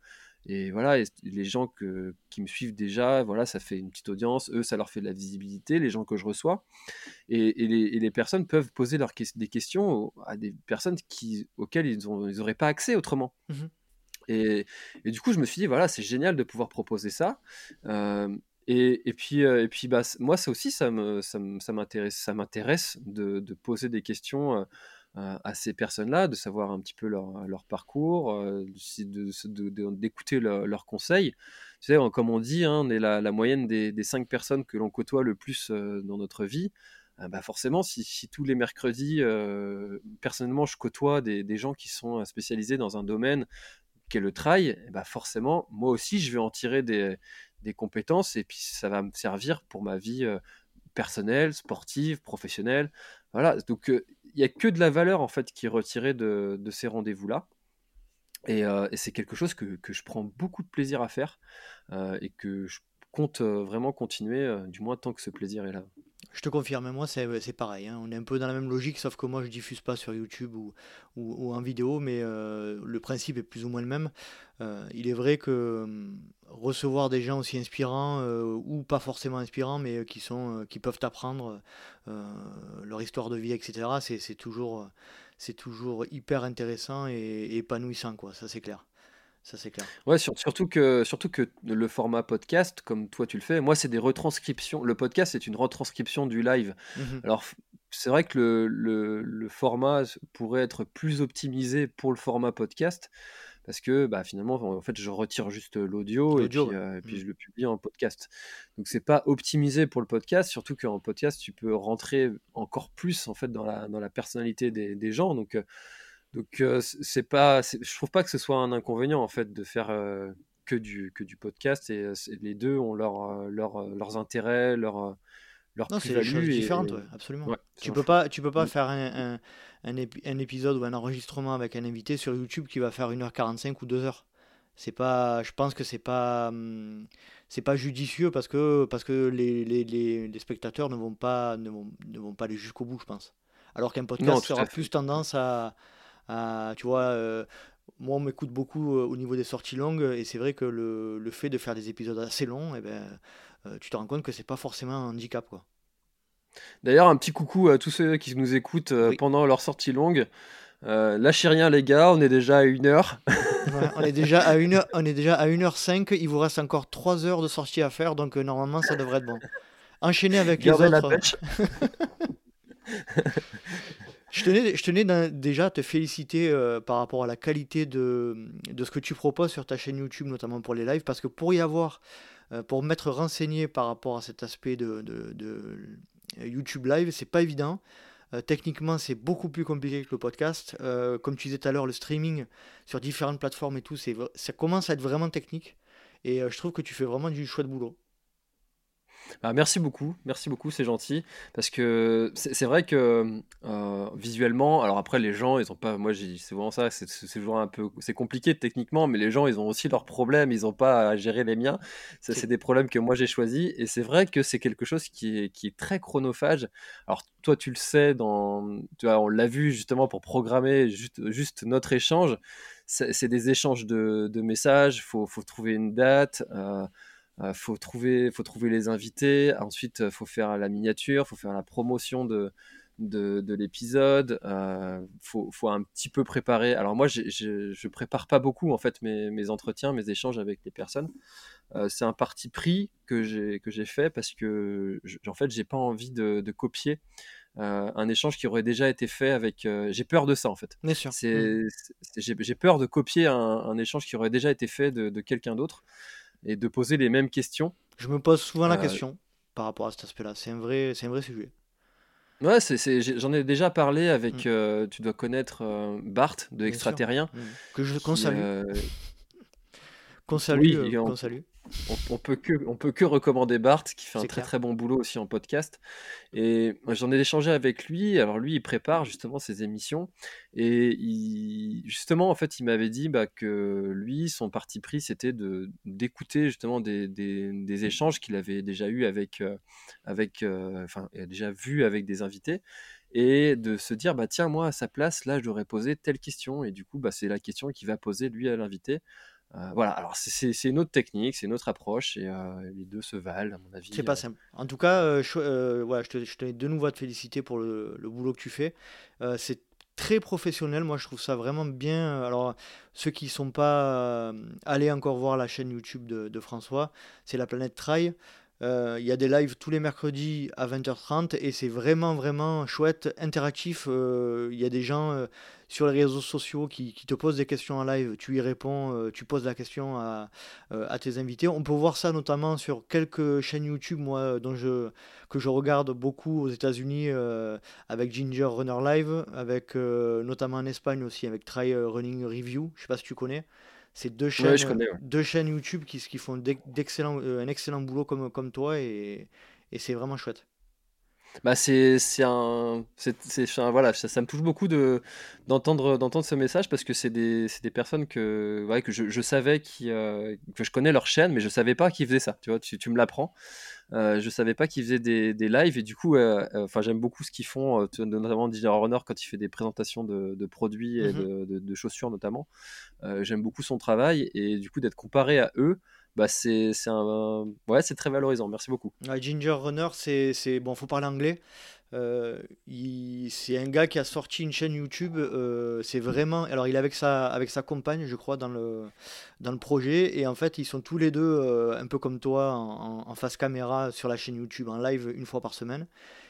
Speaker 1: Et voilà, les gens que, qui me suivent déjà, voilà, ça fait une petite audience. Eux, ça leur fait de la visibilité, les gens que je reçois. Et, les, personnes peuvent poser des questions à des personnes qui, auxquelles ils n'auraient pas accès autrement.
Speaker 2: Mhm.
Speaker 1: Et, du coup, je me suis dit, voilà, c'est génial de pouvoir proposer ça. Euh, et, et, puis, euh, et puis bah, moi, ça aussi, ça m'intéresse ça m'intéresse de, poser des questions euh, à ces personnes-là, de savoir un petit peu leur, leur parcours, d'écouter leurs conseils. Tu sais, comme on dit, hein, on est la, moyenne des, cinq personnes que l'on côtoie le plus dans notre vie. Bah forcément, si, tous les mercredis, personnellement, je côtoie des, des, gens qui sont spécialisés dans un domaine qu'est le trail, bah forcément, moi aussi, je vais en tirer des, des, compétences et puis ça va me servir pour ma vie euh, personnelle, sportive, professionnelle. Voilà, donc il euh, n'y a que de la valeur en fait qui est retirée de, de ces rendez-vous-là. Et, euh, et c'est quelque chose que, que, je prends beaucoup de plaisir à faire euh, et que je compte vraiment continuer, du moins tant que ce plaisir est là.
Speaker 2: Je te confirme, moi c'est pareil, hein. on est un peu dans la même logique, sauf que moi je diffuse pas sur YouTube ou, en vidéo, mais euh, le principe est plus ou moins le même. Euh, il est vrai que euh, recevoir des gens aussi inspirants, euh, ou pas forcément inspirants, mais qui, peuvent t'apprendre leur histoire de vie, etc., c'est toujours, hyper intéressant et, et épanouissant, quoi, ça c'est clair. Ça, c'est clair.
Speaker 1: Ouais, sur- surtout que, surtout que le format podcast, comme toi tu le fais, moi c'est des retranscriptions. Le podcast c'est une retranscription du live.
Speaker 2: Mhm.
Speaker 1: Alors c'est vrai que le, le- le format pourrait être plus optimisé pour le format podcast parce que bah, finalement en fait je retire juste l'audio et puis,
Speaker 2: ouais.
Speaker 1: euh, et puis
Speaker 2: Mhm.
Speaker 1: je le publie en podcast. Donc c'est pas optimisé pour le podcast, surtout qu'en podcast tu peux rentrer encore plus en fait dans la, dans la personnalité des, des gens. Donc euh, donc c'est pas, je trouve pas que ce soit un inconvénient en fait de faire que du que du podcast et les deux ont leur, leur, leurs intérêts, leur leur
Speaker 2: Non, c'est des choses différentes,
Speaker 1: et-
Speaker 2: ouais, absolument.
Speaker 1: ouais,
Speaker 2: Tu peux pas, tu peux pas
Speaker 1: Mm.
Speaker 2: faire un, un, un épi- un épisode ou un enregistrement avec un invité sur YouTube qui va faire 1h45 ou 2 heures. C'est pas, je pense que c'est pas, c'est pas judicieux parce que, parce que les, les, les, les spectateurs ne vont pas, ne vont, ne vont pas aller jusqu'au bout, je pense. Alors qu'un
Speaker 1: Non,
Speaker 2: podcast sera
Speaker 1: fait.
Speaker 2: plus tendance à, à, tu vois, euh, moi on m'écoute beaucoup euh, au niveau des sorties longues et c'est vrai que le, le fait de faire des épisodes assez longs, eh ben, euh, tu te rends compte que c'est pas forcément un handicap, quoi.
Speaker 1: D'ailleurs, un petit coucou à tous ceux qui nous écoutent euh,
Speaker 2: Oui.
Speaker 1: pendant leur sortie longue. Euh, lâchez rien les gars, on est déjà à une heure.
Speaker 2: Ouais, on est déjà à 1 heure, on est déjà à 1h05, il vous reste encore 3 heures de sortie à faire, donc euh, normalement ça devrait être bon. Enchaînez avec les
Speaker 1: la
Speaker 2: autres.
Speaker 1: pêche.
Speaker 2: Je tenais, déjà à te féliciter euh, par rapport à la qualité de, ce que tu proposes sur ta chaîne YouTube, notamment pour les lives, parce que pour y avoir, euh, pour m'être renseigné par rapport à cet aspect de, YouTube Live, c'est pas évident. techniquement, c'est beaucoup plus compliqué que le podcast. comme tu disais tout à l'heure, le streaming sur différentes plateformes et tout, ça commence à être vraiment technique. Et je trouve que tu fais vraiment du chouette boulot.
Speaker 1: Bah, merci beaucoup, merci beaucoup, c'est gentil. Parce que c'est vrai que euh, visuellement, alors après les gens, ils ont pas, moi c'est vraiment ça, c'est toujours un peu, c'est compliqué techniquement, mais les gens, ils ont aussi leurs problèmes, ils n'ont pas à gérer les miens. Ça, c'est des problèmes que moi j'ai choisis, et c'est vrai que c'est quelque chose qui est, qui est très chronophage. Alors toi, tu le sais, dans, tu vois, on l'a vu justement pour programmer juste, juste notre échange. C'est des échanges de, de messages, faut, faut trouver une date. Euh, il faut, trouver, faut trouver les invités. Ensuite, il faut faire la miniature, il faut faire la promotion de, de, de l'épisode. Il euh, faut, faut, un petit peu préparer. Alors moi, je ne prépare pas beaucoup en fait mes, mes, entretiens, mes échanges avec les personnes. Euh, c'est un parti pris que j'ai fait parce que en fait, j'ai pas envie de, de copier. Euh, un échange qui aurait déjà été fait avec. j'ai peur de ça en fait. Mmh. J'ai peur de copier un, un, échange qui aurait déjà été fait de, de quelqu'un d'autre et de poser les mêmes questions.
Speaker 2: Je me pose souvent la euh, question par rapport à cet aspect-là. C'est un vrai, c'est un vrai sujet.
Speaker 1: Ouais, j'en ai déjà parlé avec, mm. euh, tu dois connaître euh, Bart de Extraterrien.
Speaker 2: Mm. Que je, qu'on salue. Qu'on salue, salue
Speaker 1: on, peut que on peut que recommander Bart qui fait un très très bon boulot aussi en podcast. Et j'en ai échangé avec lui. Alors lui il prépare justement ses émissions. Et il, justement en fait il m'avait dit bah, que lui son parti pris c'était de d'écouter justement des, des, échanges qu'il avait déjà eu avec euh, avec euh, enfin déjà vu avec des invités. Et de se dire bah tiens moi à sa place là j'aurais posé telle question. Et du coup bah c'est la question qu'il va poser lui à l'invité euh, voilà, alors c'est une autre technique, c'est une autre approche, et euh, les deux se valent, à mon avis.
Speaker 2: C'est pas euh. simple. En tout cas, je, voilà, je, te, je tenais de nouveau à te féliciter pour le, le boulot que tu fais. c'est très professionnel, moi je trouve ça vraiment bien. Alors, ceux qui ne sont pas allés encore voir la chaîne YouTube de, de François, c'est la planète Trail. Il y a des lives tous les mercredis à 20h30 et c'est vraiment vraiment chouette, interactif. Il y a des gens sur les réseaux sociaux qui, te posent des questions en live, tu y réponds, euh, tu poses la question à, euh, à, tes invités. On peut voir ça notamment sur quelques chaînes YouTube, moi, dont je, que je regarde beaucoup aux États-Unis euh, avec Ginger Runner Live, avec notamment en Espagne aussi avec Try Running Review. Je sais pas si tu connais. C'est deux chaînes, deux chaînes YouTube qui, qui font d'excellent, un excellent boulot comme, comme toi et, et c'est vraiment chouette.
Speaker 1: Bah c'est un, c'est voilà, ça, ça me touche beaucoup de d'entendre d'entendre ce message parce que c'est des, des personnes que ouais, que je, je savais qui euh, que je connais leur chaîne mais je savais pas qu'ils faisaient ça. Tu vois, tu, tu me l'apprends. Euh, je savais pas qu'ils faisaient des, des lives et du coup, euh, euh, enfin j'aime beaucoup ce qu'ils font, notamment DJ Runner quand il fait des présentations de, de produits et mmh de, de, chaussures notamment. j'aime beaucoup son travail et du coup d'être comparé à eux bah c'est un ouais c'est très valorisant. Merci beaucoup.
Speaker 2: Ginger Runner c'est bon faut parler anglais euh, c'est un gars qui a sorti une chaîne YouTube euh, c'est vraiment alors il est avec sa avec sa compagne je crois dans le dans le projet et en fait ils sont tous les deux euh, un peu comme toi en, face caméra sur la chaîne YouTube en live une fois par semaine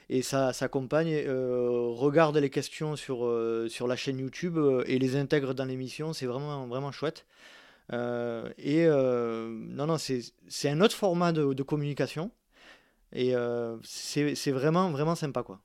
Speaker 2: et sa, compagne regarde les questions sur, sur la chaîne YouTube et les intègre dans l'émission c'est vraiment vraiment chouette et non, non, c'est un autre format de communication. Et euh, c'est vraiment, vraiment sympa, quoi.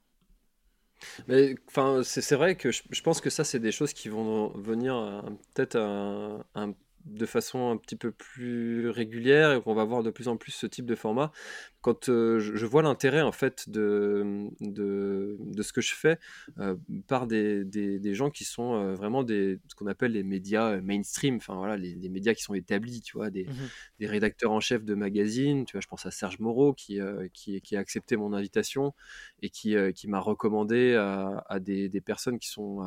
Speaker 1: Enfin, c'est vrai que je, je, pense que ça, c'est des choses qui vont venir peut-être un, un, de façon un petit peu plus régulière et qu'on va voir de plus en plus ce type de format. Quand euh, je, vois l'intérêt en fait de, de, de, ce que je fais euh, par des, des, des, gens qui sont euh, vraiment des, ce qu'on appelle les médias mainstream, enfin voilà, les, les, médias qui sont établis, tu vois, des, mmh des, rédacteurs en chef de magazines, tu vois, je pense à Serge Moreau qui, qui, qui, a accepté mon invitation et qui, qui m'a recommandé à, à des, personnes qui sont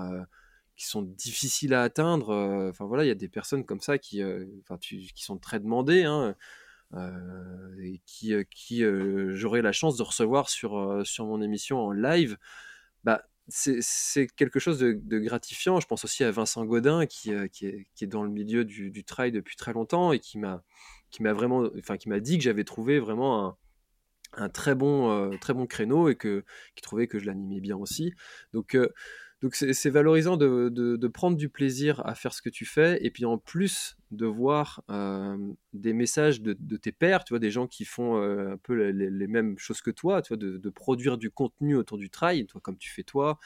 Speaker 1: qui sont difficiles à atteindre. Euh, enfin voilà, il y a des personnes comme ça qui, euh, sont très demandées. Hein, euh, et qui, j'aurai la chance de recevoir sur, sur mon émission en live, bah, c'est quelque chose de, gratifiant. Je pense aussi à Vincent Godin qui, est, dans le milieu du, du, trail depuis très longtemps et qui m'a vraiment, enfin qui m'a dit que j'avais trouvé vraiment un, un très bon très bon créneau et que qui trouvait que je l'animais bien aussi. Donc donc c'est valorisant de, prendre du plaisir à faire ce que tu fais et puis en plus de voir des messages de, tes pairs, tu vois, des gens qui font un peu les, mêmes choses que toi, tu vois, de, produire du contenu autour du trail, toi, comme tu fais toi,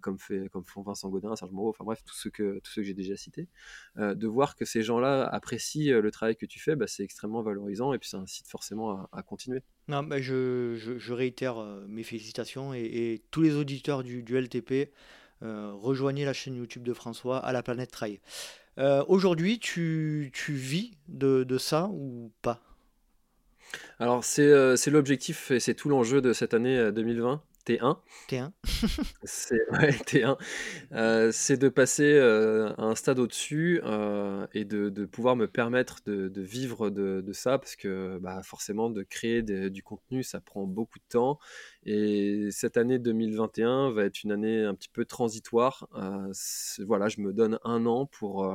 Speaker 1: comme, fait, comme font Vincent Godin, Serge Moreau, enfin bref, tous ceux que, j'ai déjà cités, de voir que ces gens-là apprécient le travail que tu fais, bah, c'est extrêmement valorisant et puis ça incite forcément à, continuer.
Speaker 2: Non, bah, je, réitère mes félicitations et, tous les auditeurs du LTP, rejoignez la chaîne YouTube de François à la planète Trail. Euh, aujourd'hui, tu, vis de, de, ça ou pas?
Speaker 1: Alors, c'est euh, l'objectif et c'est tout l'enjeu de cette année 2020. Euh, T1.
Speaker 2: T1.
Speaker 1: c'est ouais, T1. Euh, c'est de passer euh, à un stade au-dessus euh, et de, de, pouvoir me permettre de, de vivre de, de, ça parce que bah, forcément de créer du contenu ça prend beaucoup de temps et cette année 2021 va être une année un petit peu transitoire. voilà, je me donne un an pour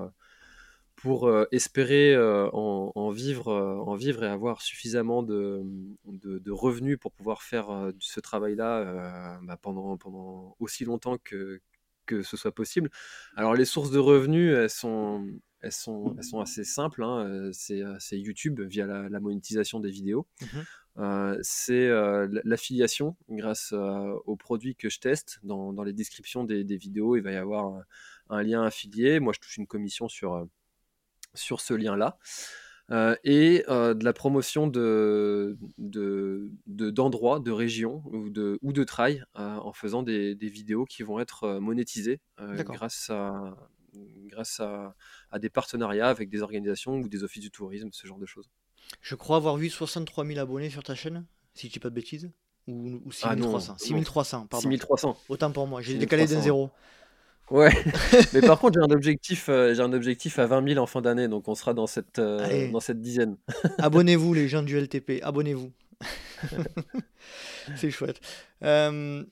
Speaker 1: pour euh, espérer euh, en, vivre, euh, en vivre et avoir suffisamment de, de, revenus pour pouvoir faire ce travail-là bah, pendant, pendant aussi longtemps que, que ce soit possible. Alors les sources de revenus, elles sont, elles sont, elles sont assez simples. Hein. C'est, YouTube via la, monétisation des vidéos. Mmh c'est l'affiliation grâce aux produits que je teste. Dans, dans les descriptions des, des, vidéos, il va y avoir un, un lien affilié. Moi, je touche une commission sur sur ce lien-là. Euh, et euh, de la promotion de, d'endroits, de, régions ou de, ou de trail euh, en faisant des, vidéos qui vont être monétisées grâce, à, grâce à, des partenariats avec des organisations ou des offices du tourisme, ce genre de choses.
Speaker 2: Je crois avoir vu 63 000 abonnés sur ta chaîne, si je dis pas de bêtises. Ou, ou 6300. Ah 6300, pardon.
Speaker 1: 6300.
Speaker 2: Autant pour moi, j'ai décalé d'un zéro.
Speaker 1: Ouais, mais par contre, j'ai un objectif, euh, j'ai un objectif à 20 000 en fin d'année, donc on sera dans cette, euh, dans cette dizaine.
Speaker 2: abonnez-vous, les gens du LTP, abonnez-vous. C'est chouette. Euh,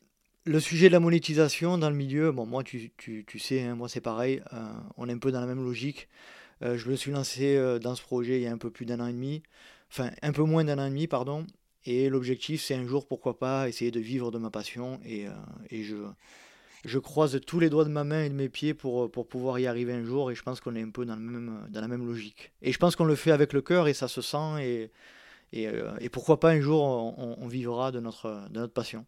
Speaker 2: le sujet de la monétisation dans le milieu, bon, moi, tu, tu, tu sais, hein, moi, c'est pareil, on est un peu dans la même logique. je me suis lancé dans ce projet il y a un peu plus d'un an et demi, enfin, un peu moins d'un an et demi, pardon. Et l'objectif, c'est un jour, pourquoi pas, essayer de vivre de ma passion. Et, et je je croise tous les doigts de ma main et de mes pieds pour, pour pouvoir y arriver un jour et je pense qu'on est un peu dans, le même, dans la même logique. Et je pense qu'on le fait avec le cœur et ça se sent et, et, euh, pourquoi pas un jour on, vivra de notre, de notre passion.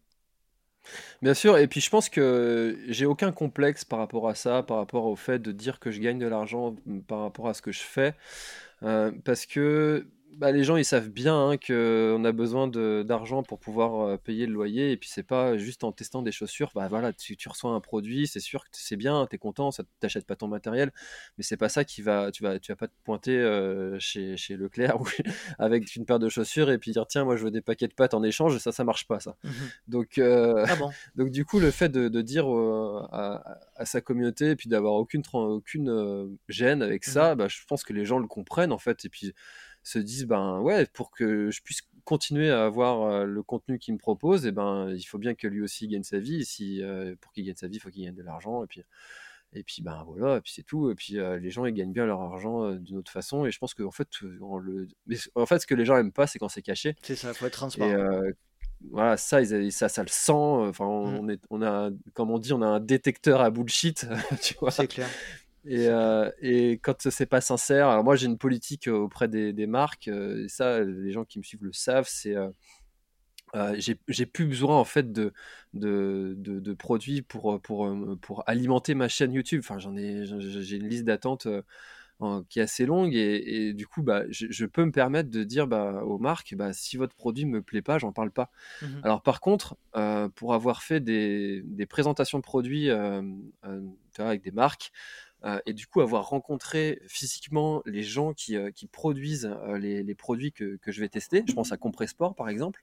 Speaker 1: Bien sûr, et puis je pense que j'ai aucun complexe par rapport à ça, par rapport au fait de dire que je gagne de l'argent par rapport à ce que je fais, euh, parce que bah, les gens ils savent bien hein, qu'on a besoin d'argent pour pouvoir euh, payer le loyer. Et puis c'est pas juste en testant des chaussures. Bah voilà tu, tu reçois un produit c'est sûr que c'est bien tu es content ça t'achète pas ton matériel. Mais c'est pas ça qui va tu vas tu vas pas te pointer euh, chez, chez, Leclerc avec une paire de chaussures et puis dire tiens moi je veux des paquets de pâtes en échange. Ça ça marche pas ça. Mmh donc euh, ah donc du coup le fait de, de dire à, à, sa communauté et puis d'avoir aucune aucune gêne avec mmh ça bah, je pense que les gens le comprennent en fait. Et puis se disent ben ouais pour que je puisse continuer à avoir le contenu qu'il me propose et ben il faut bien que lui aussi gagne sa vie. Et si euh, pour qu'il gagne sa vie il faut qu'il gagne de l'argent. Et puis et puis ben voilà et puis c'est tout. Et puis euh, les gens ils gagnent bien leur argent d'une autre façon. Et je pense qu'en fait le en fait ce que les gens aiment pas c'est quand c'est caché.
Speaker 2: C'est ça faut être transparent.
Speaker 1: voilà ça ils, ça ça le sent. Enfin on, mmh. est on a comme on dit on a un détecteur à bullshit tu vois.
Speaker 2: C'est clair
Speaker 1: et, euh, et, quand c'est pas sincère, alors moi j'ai une politique auprès des, des marques, euh, et ça les gens qui me suivent le savent, c'est euh, euh j'ai plus besoin en fait de, de, de, produits pour, pour, pour alimenter ma chaîne YouTube. Enfin, j'en ai, j'ai une liste d'attente qui est assez longue et, et du coup, bah, je, je, peux me permettre de dire bah, aux marques, bah, si votre produit me plaît pas, j'en parle pas. Mmh alors par contre, pour avoir fait des, des présentations de produits avec des marques, euh, et du coup avoir rencontré physiquement les gens qui, euh, produisent euh, les, produits que, je vais tester, je pense à Compressport par exemple,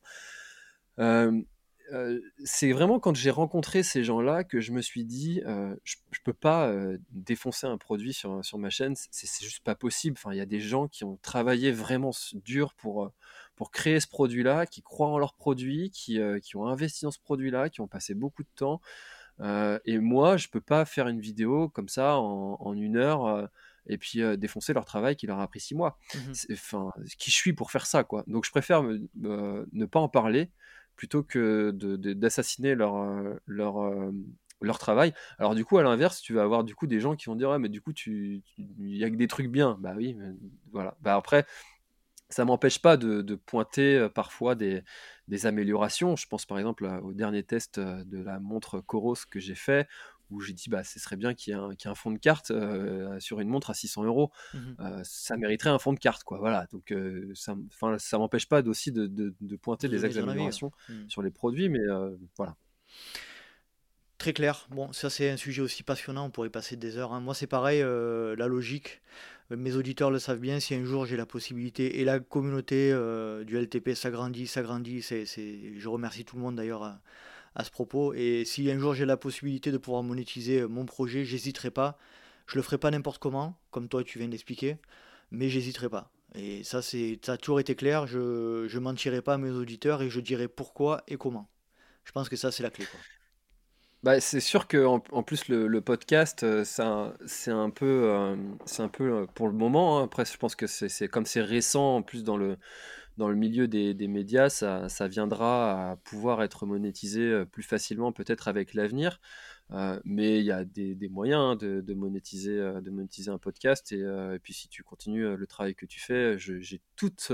Speaker 1: c'est vraiment quand j'ai rencontré ces gens-là que je me suis dit, je, je peux pas défoncer un produit sur, ma chaîne, c'est juste pas possible. Enfin, il y a des gens qui ont travaillé vraiment dur pour, pour créer ce produit-là, qui croient en leur produit, qui, qui ont investi dans ce produit-là, qui ont passé beaucoup de temps. Euh, et moi, je peux pas faire une vidéo comme ça en, une heure euh, et puis euh, défoncer leur travail qui leur a pris six mois. Mmh enfin, qui je suis pour faire ça, quoi. Donc, je préfère ne pas en parler plutôt que d'assassiner leur, leur, leur travail. Alors du coup, à l'inverse, tu vas avoir du coup des gens qui vont dire ouais, mais du coup, tu, il y a que des trucs bien. Bah oui, voilà. Bah après, ça m'empêche pas de, pointer parfois des, améliorations. Je pense par exemple au dernier test euh, de la montre Coros que j'ai fait, où j'ai dit bah ce serait bien qu'il y, ait un fond de carte euh, sur une montre à 600 euros. Mmh ça mériterait un fond de carte, quoi. Voilà. Donc ça, ça m'empêche pas aussi de, pointer des améliorations mmh. sur les produits, mais voilà.
Speaker 2: Très clair. Bon, ça c'est un sujet aussi passionnant, on pourrait passer des heures. Hein. Moi c'est pareil, euh, la logique, euh, mes auditeurs le savent bien, si un jour j'ai la possibilité, et la communauté euh, du LTP s'agrandit, s'agrandit, c'est, je remercie tout le monde d'ailleurs à, ce propos, et si un jour j'ai la possibilité de pouvoir monétiser mon projet, j'hésiterai pas. Je le ferai pas n'importe comment, comme toi tu viens d'expliquer, mais j'hésiterai pas. Et ça, c'est, ça a toujours été clair, je ne mentirai pas à mes auditeurs et je dirai pourquoi et comment. Je pense que ça c'est la clé.
Speaker 1: Bah, c'est sûr que en, plus le, podcast, euh, ça, c'est un peu, euh, c'est un peu euh, pour le moment. Hein. Après, je pense que c'est, comme c'est récent en plus dans le dans le milieu des, des médias, ça, ça, viendra à pouvoir être monétisé plus facilement peut-être avec l'avenir. mais il y a des, des moyens hein, de, de, monétiser, de monétiser un podcast. Et, et, puis si tu continues le travail que tu fais, j'ai toute,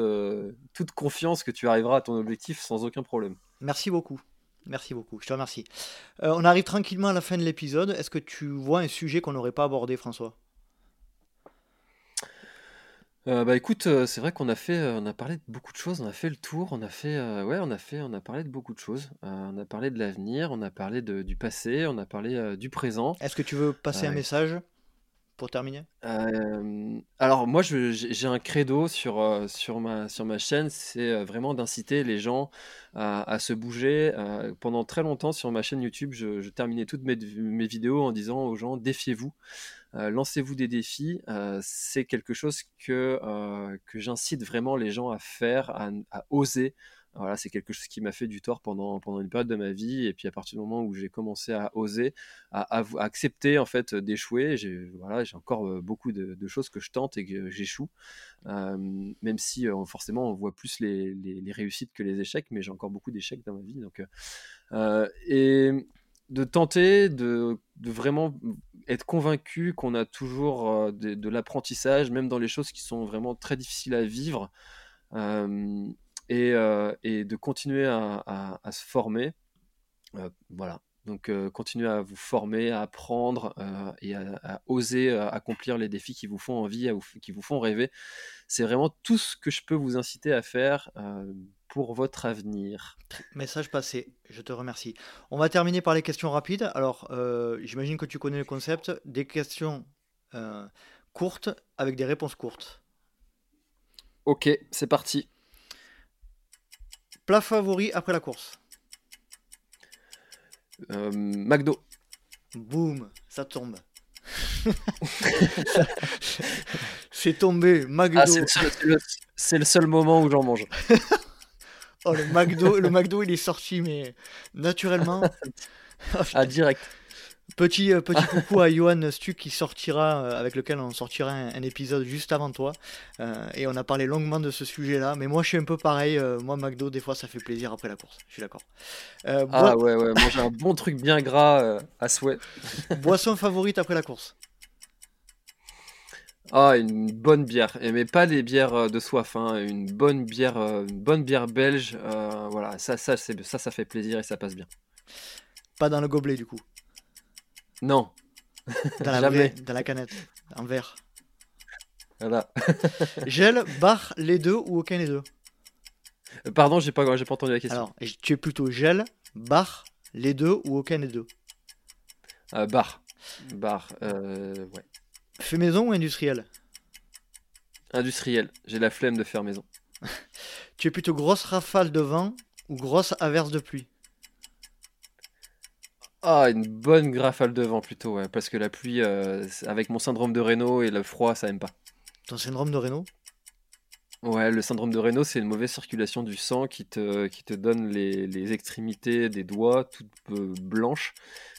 Speaker 1: toute confiance que tu arriveras à ton objectif sans aucun problème.
Speaker 2: Merci beaucoup. Merci beaucoup, je te remercie. Euh, on arrive tranquillement à la fin de l'épisode. Est-ce que tu vois un sujet qu'on n'aurait pas abordé, François?
Speaker 1: Euh, bah écoute, euh, c'est vrai qu'on a fait, on a parlé de beaucoup de choses, on a fait le tour, on a fait, ouais, on a fait, on a parlé de beaucoup de choses. on a parlé de l'avenir, on a parlé de, du passé, on a parlé du présent.
Speaker 2: Est-ce que tu veux passer un message? Terminer?
Speaker 1: Alors moi j'ai un credo sur, sur, ma, sur ma chaîne, c'est vraiment d'inciter les gens à, se bouger. pendant très longtemps sur ma chaîne YouTube, je, terminais toutes mes, vidéos en disant aux gens défiez-vous, lancez-vous des défis. c'est quelque chose que, j'incite vraiment les gens à faire, à oser. Voilà, c'est quelque chose qui m'a fait du tort pendant, pendant une période de ma vie. Et puis à partir du moment où j'ai commencé à oser, à, accepter en fait d'échouer, j'ai voilà, encore euh, beaucoup de, choses que je tente et que j'échoue. Euh, même si euh, forcément on voit plus les, les, réussites que les échecs, mais j'ai encore beaucoup d'échecs dans ma vie. Donc, et de tenter de, de, vraiment être convaincu qu'on a toujours de, l'apprentissage, même dans les choses qui sont vraiment très difficiles à vivre euh, et de continuer à, à, se former. Euh, voilà. Donc, euh, continuez à vous former, à apprendre et à, oser accomplir les défis qui vous font envie, qui vous font rêver. C'est vraiment tout ce que je peux vous inciter à faire pour votre avenir.
Speaker 2: Message passé, je te remercie. On va terminer par les questions rapides. Alors, j'imagine que tu connais le concept des questions courtes avec des réponses courtes.
Speaker 1: Ok, c'est parti.
Speaker 2: Plat favori après la course
Speaker 1: euh, McDo.
Speaker 2: Boum, ça tombe. c'est tombé, McDo. Ah,
Speaker 1: c'est, le seul, moment où j'en mange.
Speaker 2: oh, le McDo, le McDo, il est sorti, mais naturellement.
Speaker 1: ah, direct.
Speaker 2: Petit, euh, petit coucou à Johan Stuck qui sortira, euh, avec lequel on sortira un, épisode juste avant toi. Euh, et on a parlé longuement de ce sujet-là. Mais moi, je suis un peu pareil. moi, McDo, des fois, ça fait plaisir après la course. Je suis d'accord.
Speaker 1: ah ouais, ouais. Manger un bon truc bien gras à souhait.
Speaker 2: Boisson favorite après la course
Speaker 1: ah, une bonne bière. Et mais pas des bières de soif, hein. une bonne bière, une bonne bière belge. voilà, ça, ça, ça, ça fait plaisir et ça passe bien.
Speaker 2: Pas dans le gobelet du coup.
Speaker 1: Non.
Speaker 2: Dans la, Jamais. dans la canette, en verre.
Speaker 1: Voilà.
Speaker 2: Gel, bar, les deux ou aucun des deux?
Speaker 1: Euh, Pardon, j'ai pas, j'ai pas entendu la question.
Speaker 2: Alors, tu es plutôt gel, bar, les deux ou aucun des deux?
Speaker 1: Euh, Bar. Bar, euh, ouais.
Speaker 2: Fait maison ou industriel?
Speaker 1: Industriel. J'ai la flemme de faire maison.
Speaker 2: tu es plutôt grosse rafale de vent ou grosse averse de pluie?
Speaker 1: Ah, une bonne rafale de vent plutôt, ouais, parce que la pluie, euh, avec mon syndrome de Raynaud et le froid, ça aime pas.
Speaker 2: Ton syndrome de Raynaud
Speaker 1: Ouais, le syndrome de Raynaud, c'est une mauvaise circulation du sang qui te, qui te donne les, les extrémités des doigts toutes euh, blanches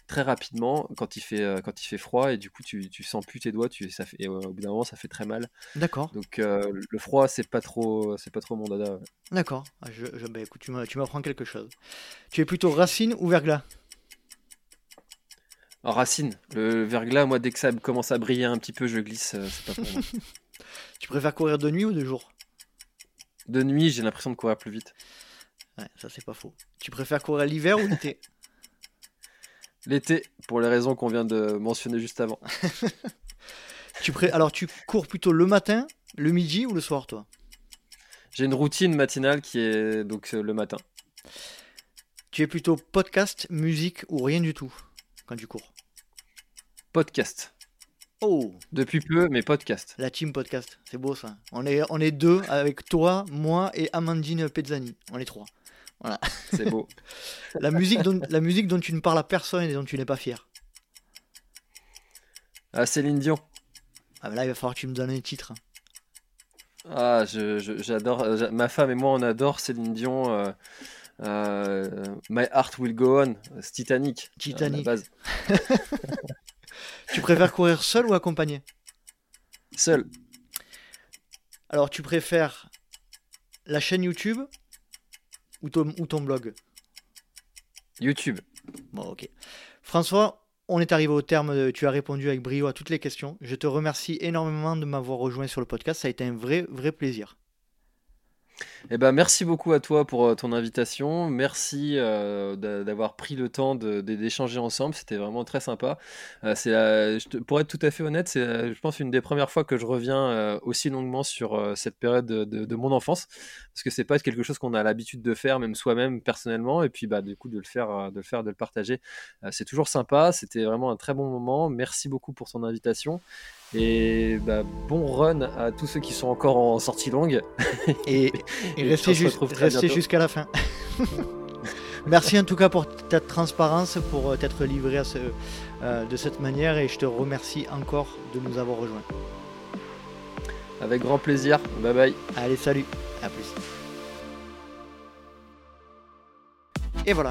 Speaker 1: très rapidement quand il fait, euh, quand il fait froid et du coup tu, tu sens plus tes doigts tu, ça fait, et au bout d'un moment ça fait très mal.
Speaker 2: D'accord.
Speaker 1: Donc le froid c'est pas trop c'est pas trop mon dada.
Speaker 2: D'accord. Ah, je, je, bah, écoute, tu m'apprends quelque chose. Tu es plutôt racine ou verglas?
Speaker 1: En racine, le verglas, moi, dès que ça commence à briller un petit peu, je glisse. euh, c'est pas.
Speaker 2: Tu préfères courir de nuit ou de jour?
Speaker 1: De nuit, j'ai l'impression de courir plus vite.
Speaker 2: Ouais, ça c'est pas faux. Tu préfères courir l'hiver ou l'été?
Speaker 1: L'été, pour les raisons qu'on vient de mentionner juste avant.
Speaker 2: tu pré... Alors tu cours plutôt le matin, le midi ou le soir toi?
Speaker 1: J'ai une routine matinale qui est donc euh, le matin.
Speaker 2: Tu es plutôt podcast, musique ou rien du tout quand tu cours?
Speaker 1: Podcast.
Speaker 2: Oh,
Speaker 1: Depuis peu, mais podcast.
Speaker 2: la team podcast, c'est beau ça. On est, on est deux avec toi, moi et Amandine Pezzani. On est trois.
Speaker 1: C'est beau.
Speaker 2: La musique, dont, la musique dont tu ne parles à personne et dont tu n'es pas fier.
Speaker 1: Ah, Céline Dion.
Speaker 2: Ah, bah là, il va falloir que tu me donnes un titre.
Speaker 1: Ah, je- je- j'adore. euh, j'a- Ma femme et moi, on adore Céline Dion. euh, euh, My Heart Will Go On. C'est Titanic.
Speaker 2: Titanic.
Speaker 1: base.
Speaker 2: Tu préfères courir seul ou accompagné?
Speaker 1: Seul.
Speaker 2: Alors, tu préfères la chaîne YouTube ou ton, ou ton blog?
Speaker 1: YouTube.
Speaker 2: Bon, ok. François, on est arrivé au terme. de- Tu as répondu avec brio à toutes les questions. Je te remercie énormément de m'avoir rejoint sur le podcast. Ça a été un vrai, vrai plaisir.
Speaker 1: Eh ben, merci beaucoup à toi pour euh, ton invitation. Merci euh, d'a- d'avoir pris le temps d'échanger ensemble. C'était vraiment très sympa. Euh, te- pour être tout à fait honnête, c'est, euh, je pense, une des premières fois que je reviens euh, aussi longuement sur euh, cette période de, mon enfance, parce que c'est pas quelque chose qu'on a l'habitude de faire, même soi-même personnellement. Et puis, bah, du coup, de le faire, euh, de le faire, de le partager, euh, c'est toujours sympa. C'était vraiment un très bon moment. Merci beaucoup pour ton invitation. Et bah, bon run à tous ceux qui sont encore en sortie longue.
Speaker 2: Et, et
Speaker 1: Et
Speaker 2: restez, jus- jusqu'à la fin. Merci en tout cas pour ta transparence, pour euh, t'être livré à ce, euh, de cette manière et je te remercie encore de nous avoir rejoints.
Speaker 1: Avec grand plaisir. Bye bye.
Speaker 2: Allez, salut, à plus. Et voilà,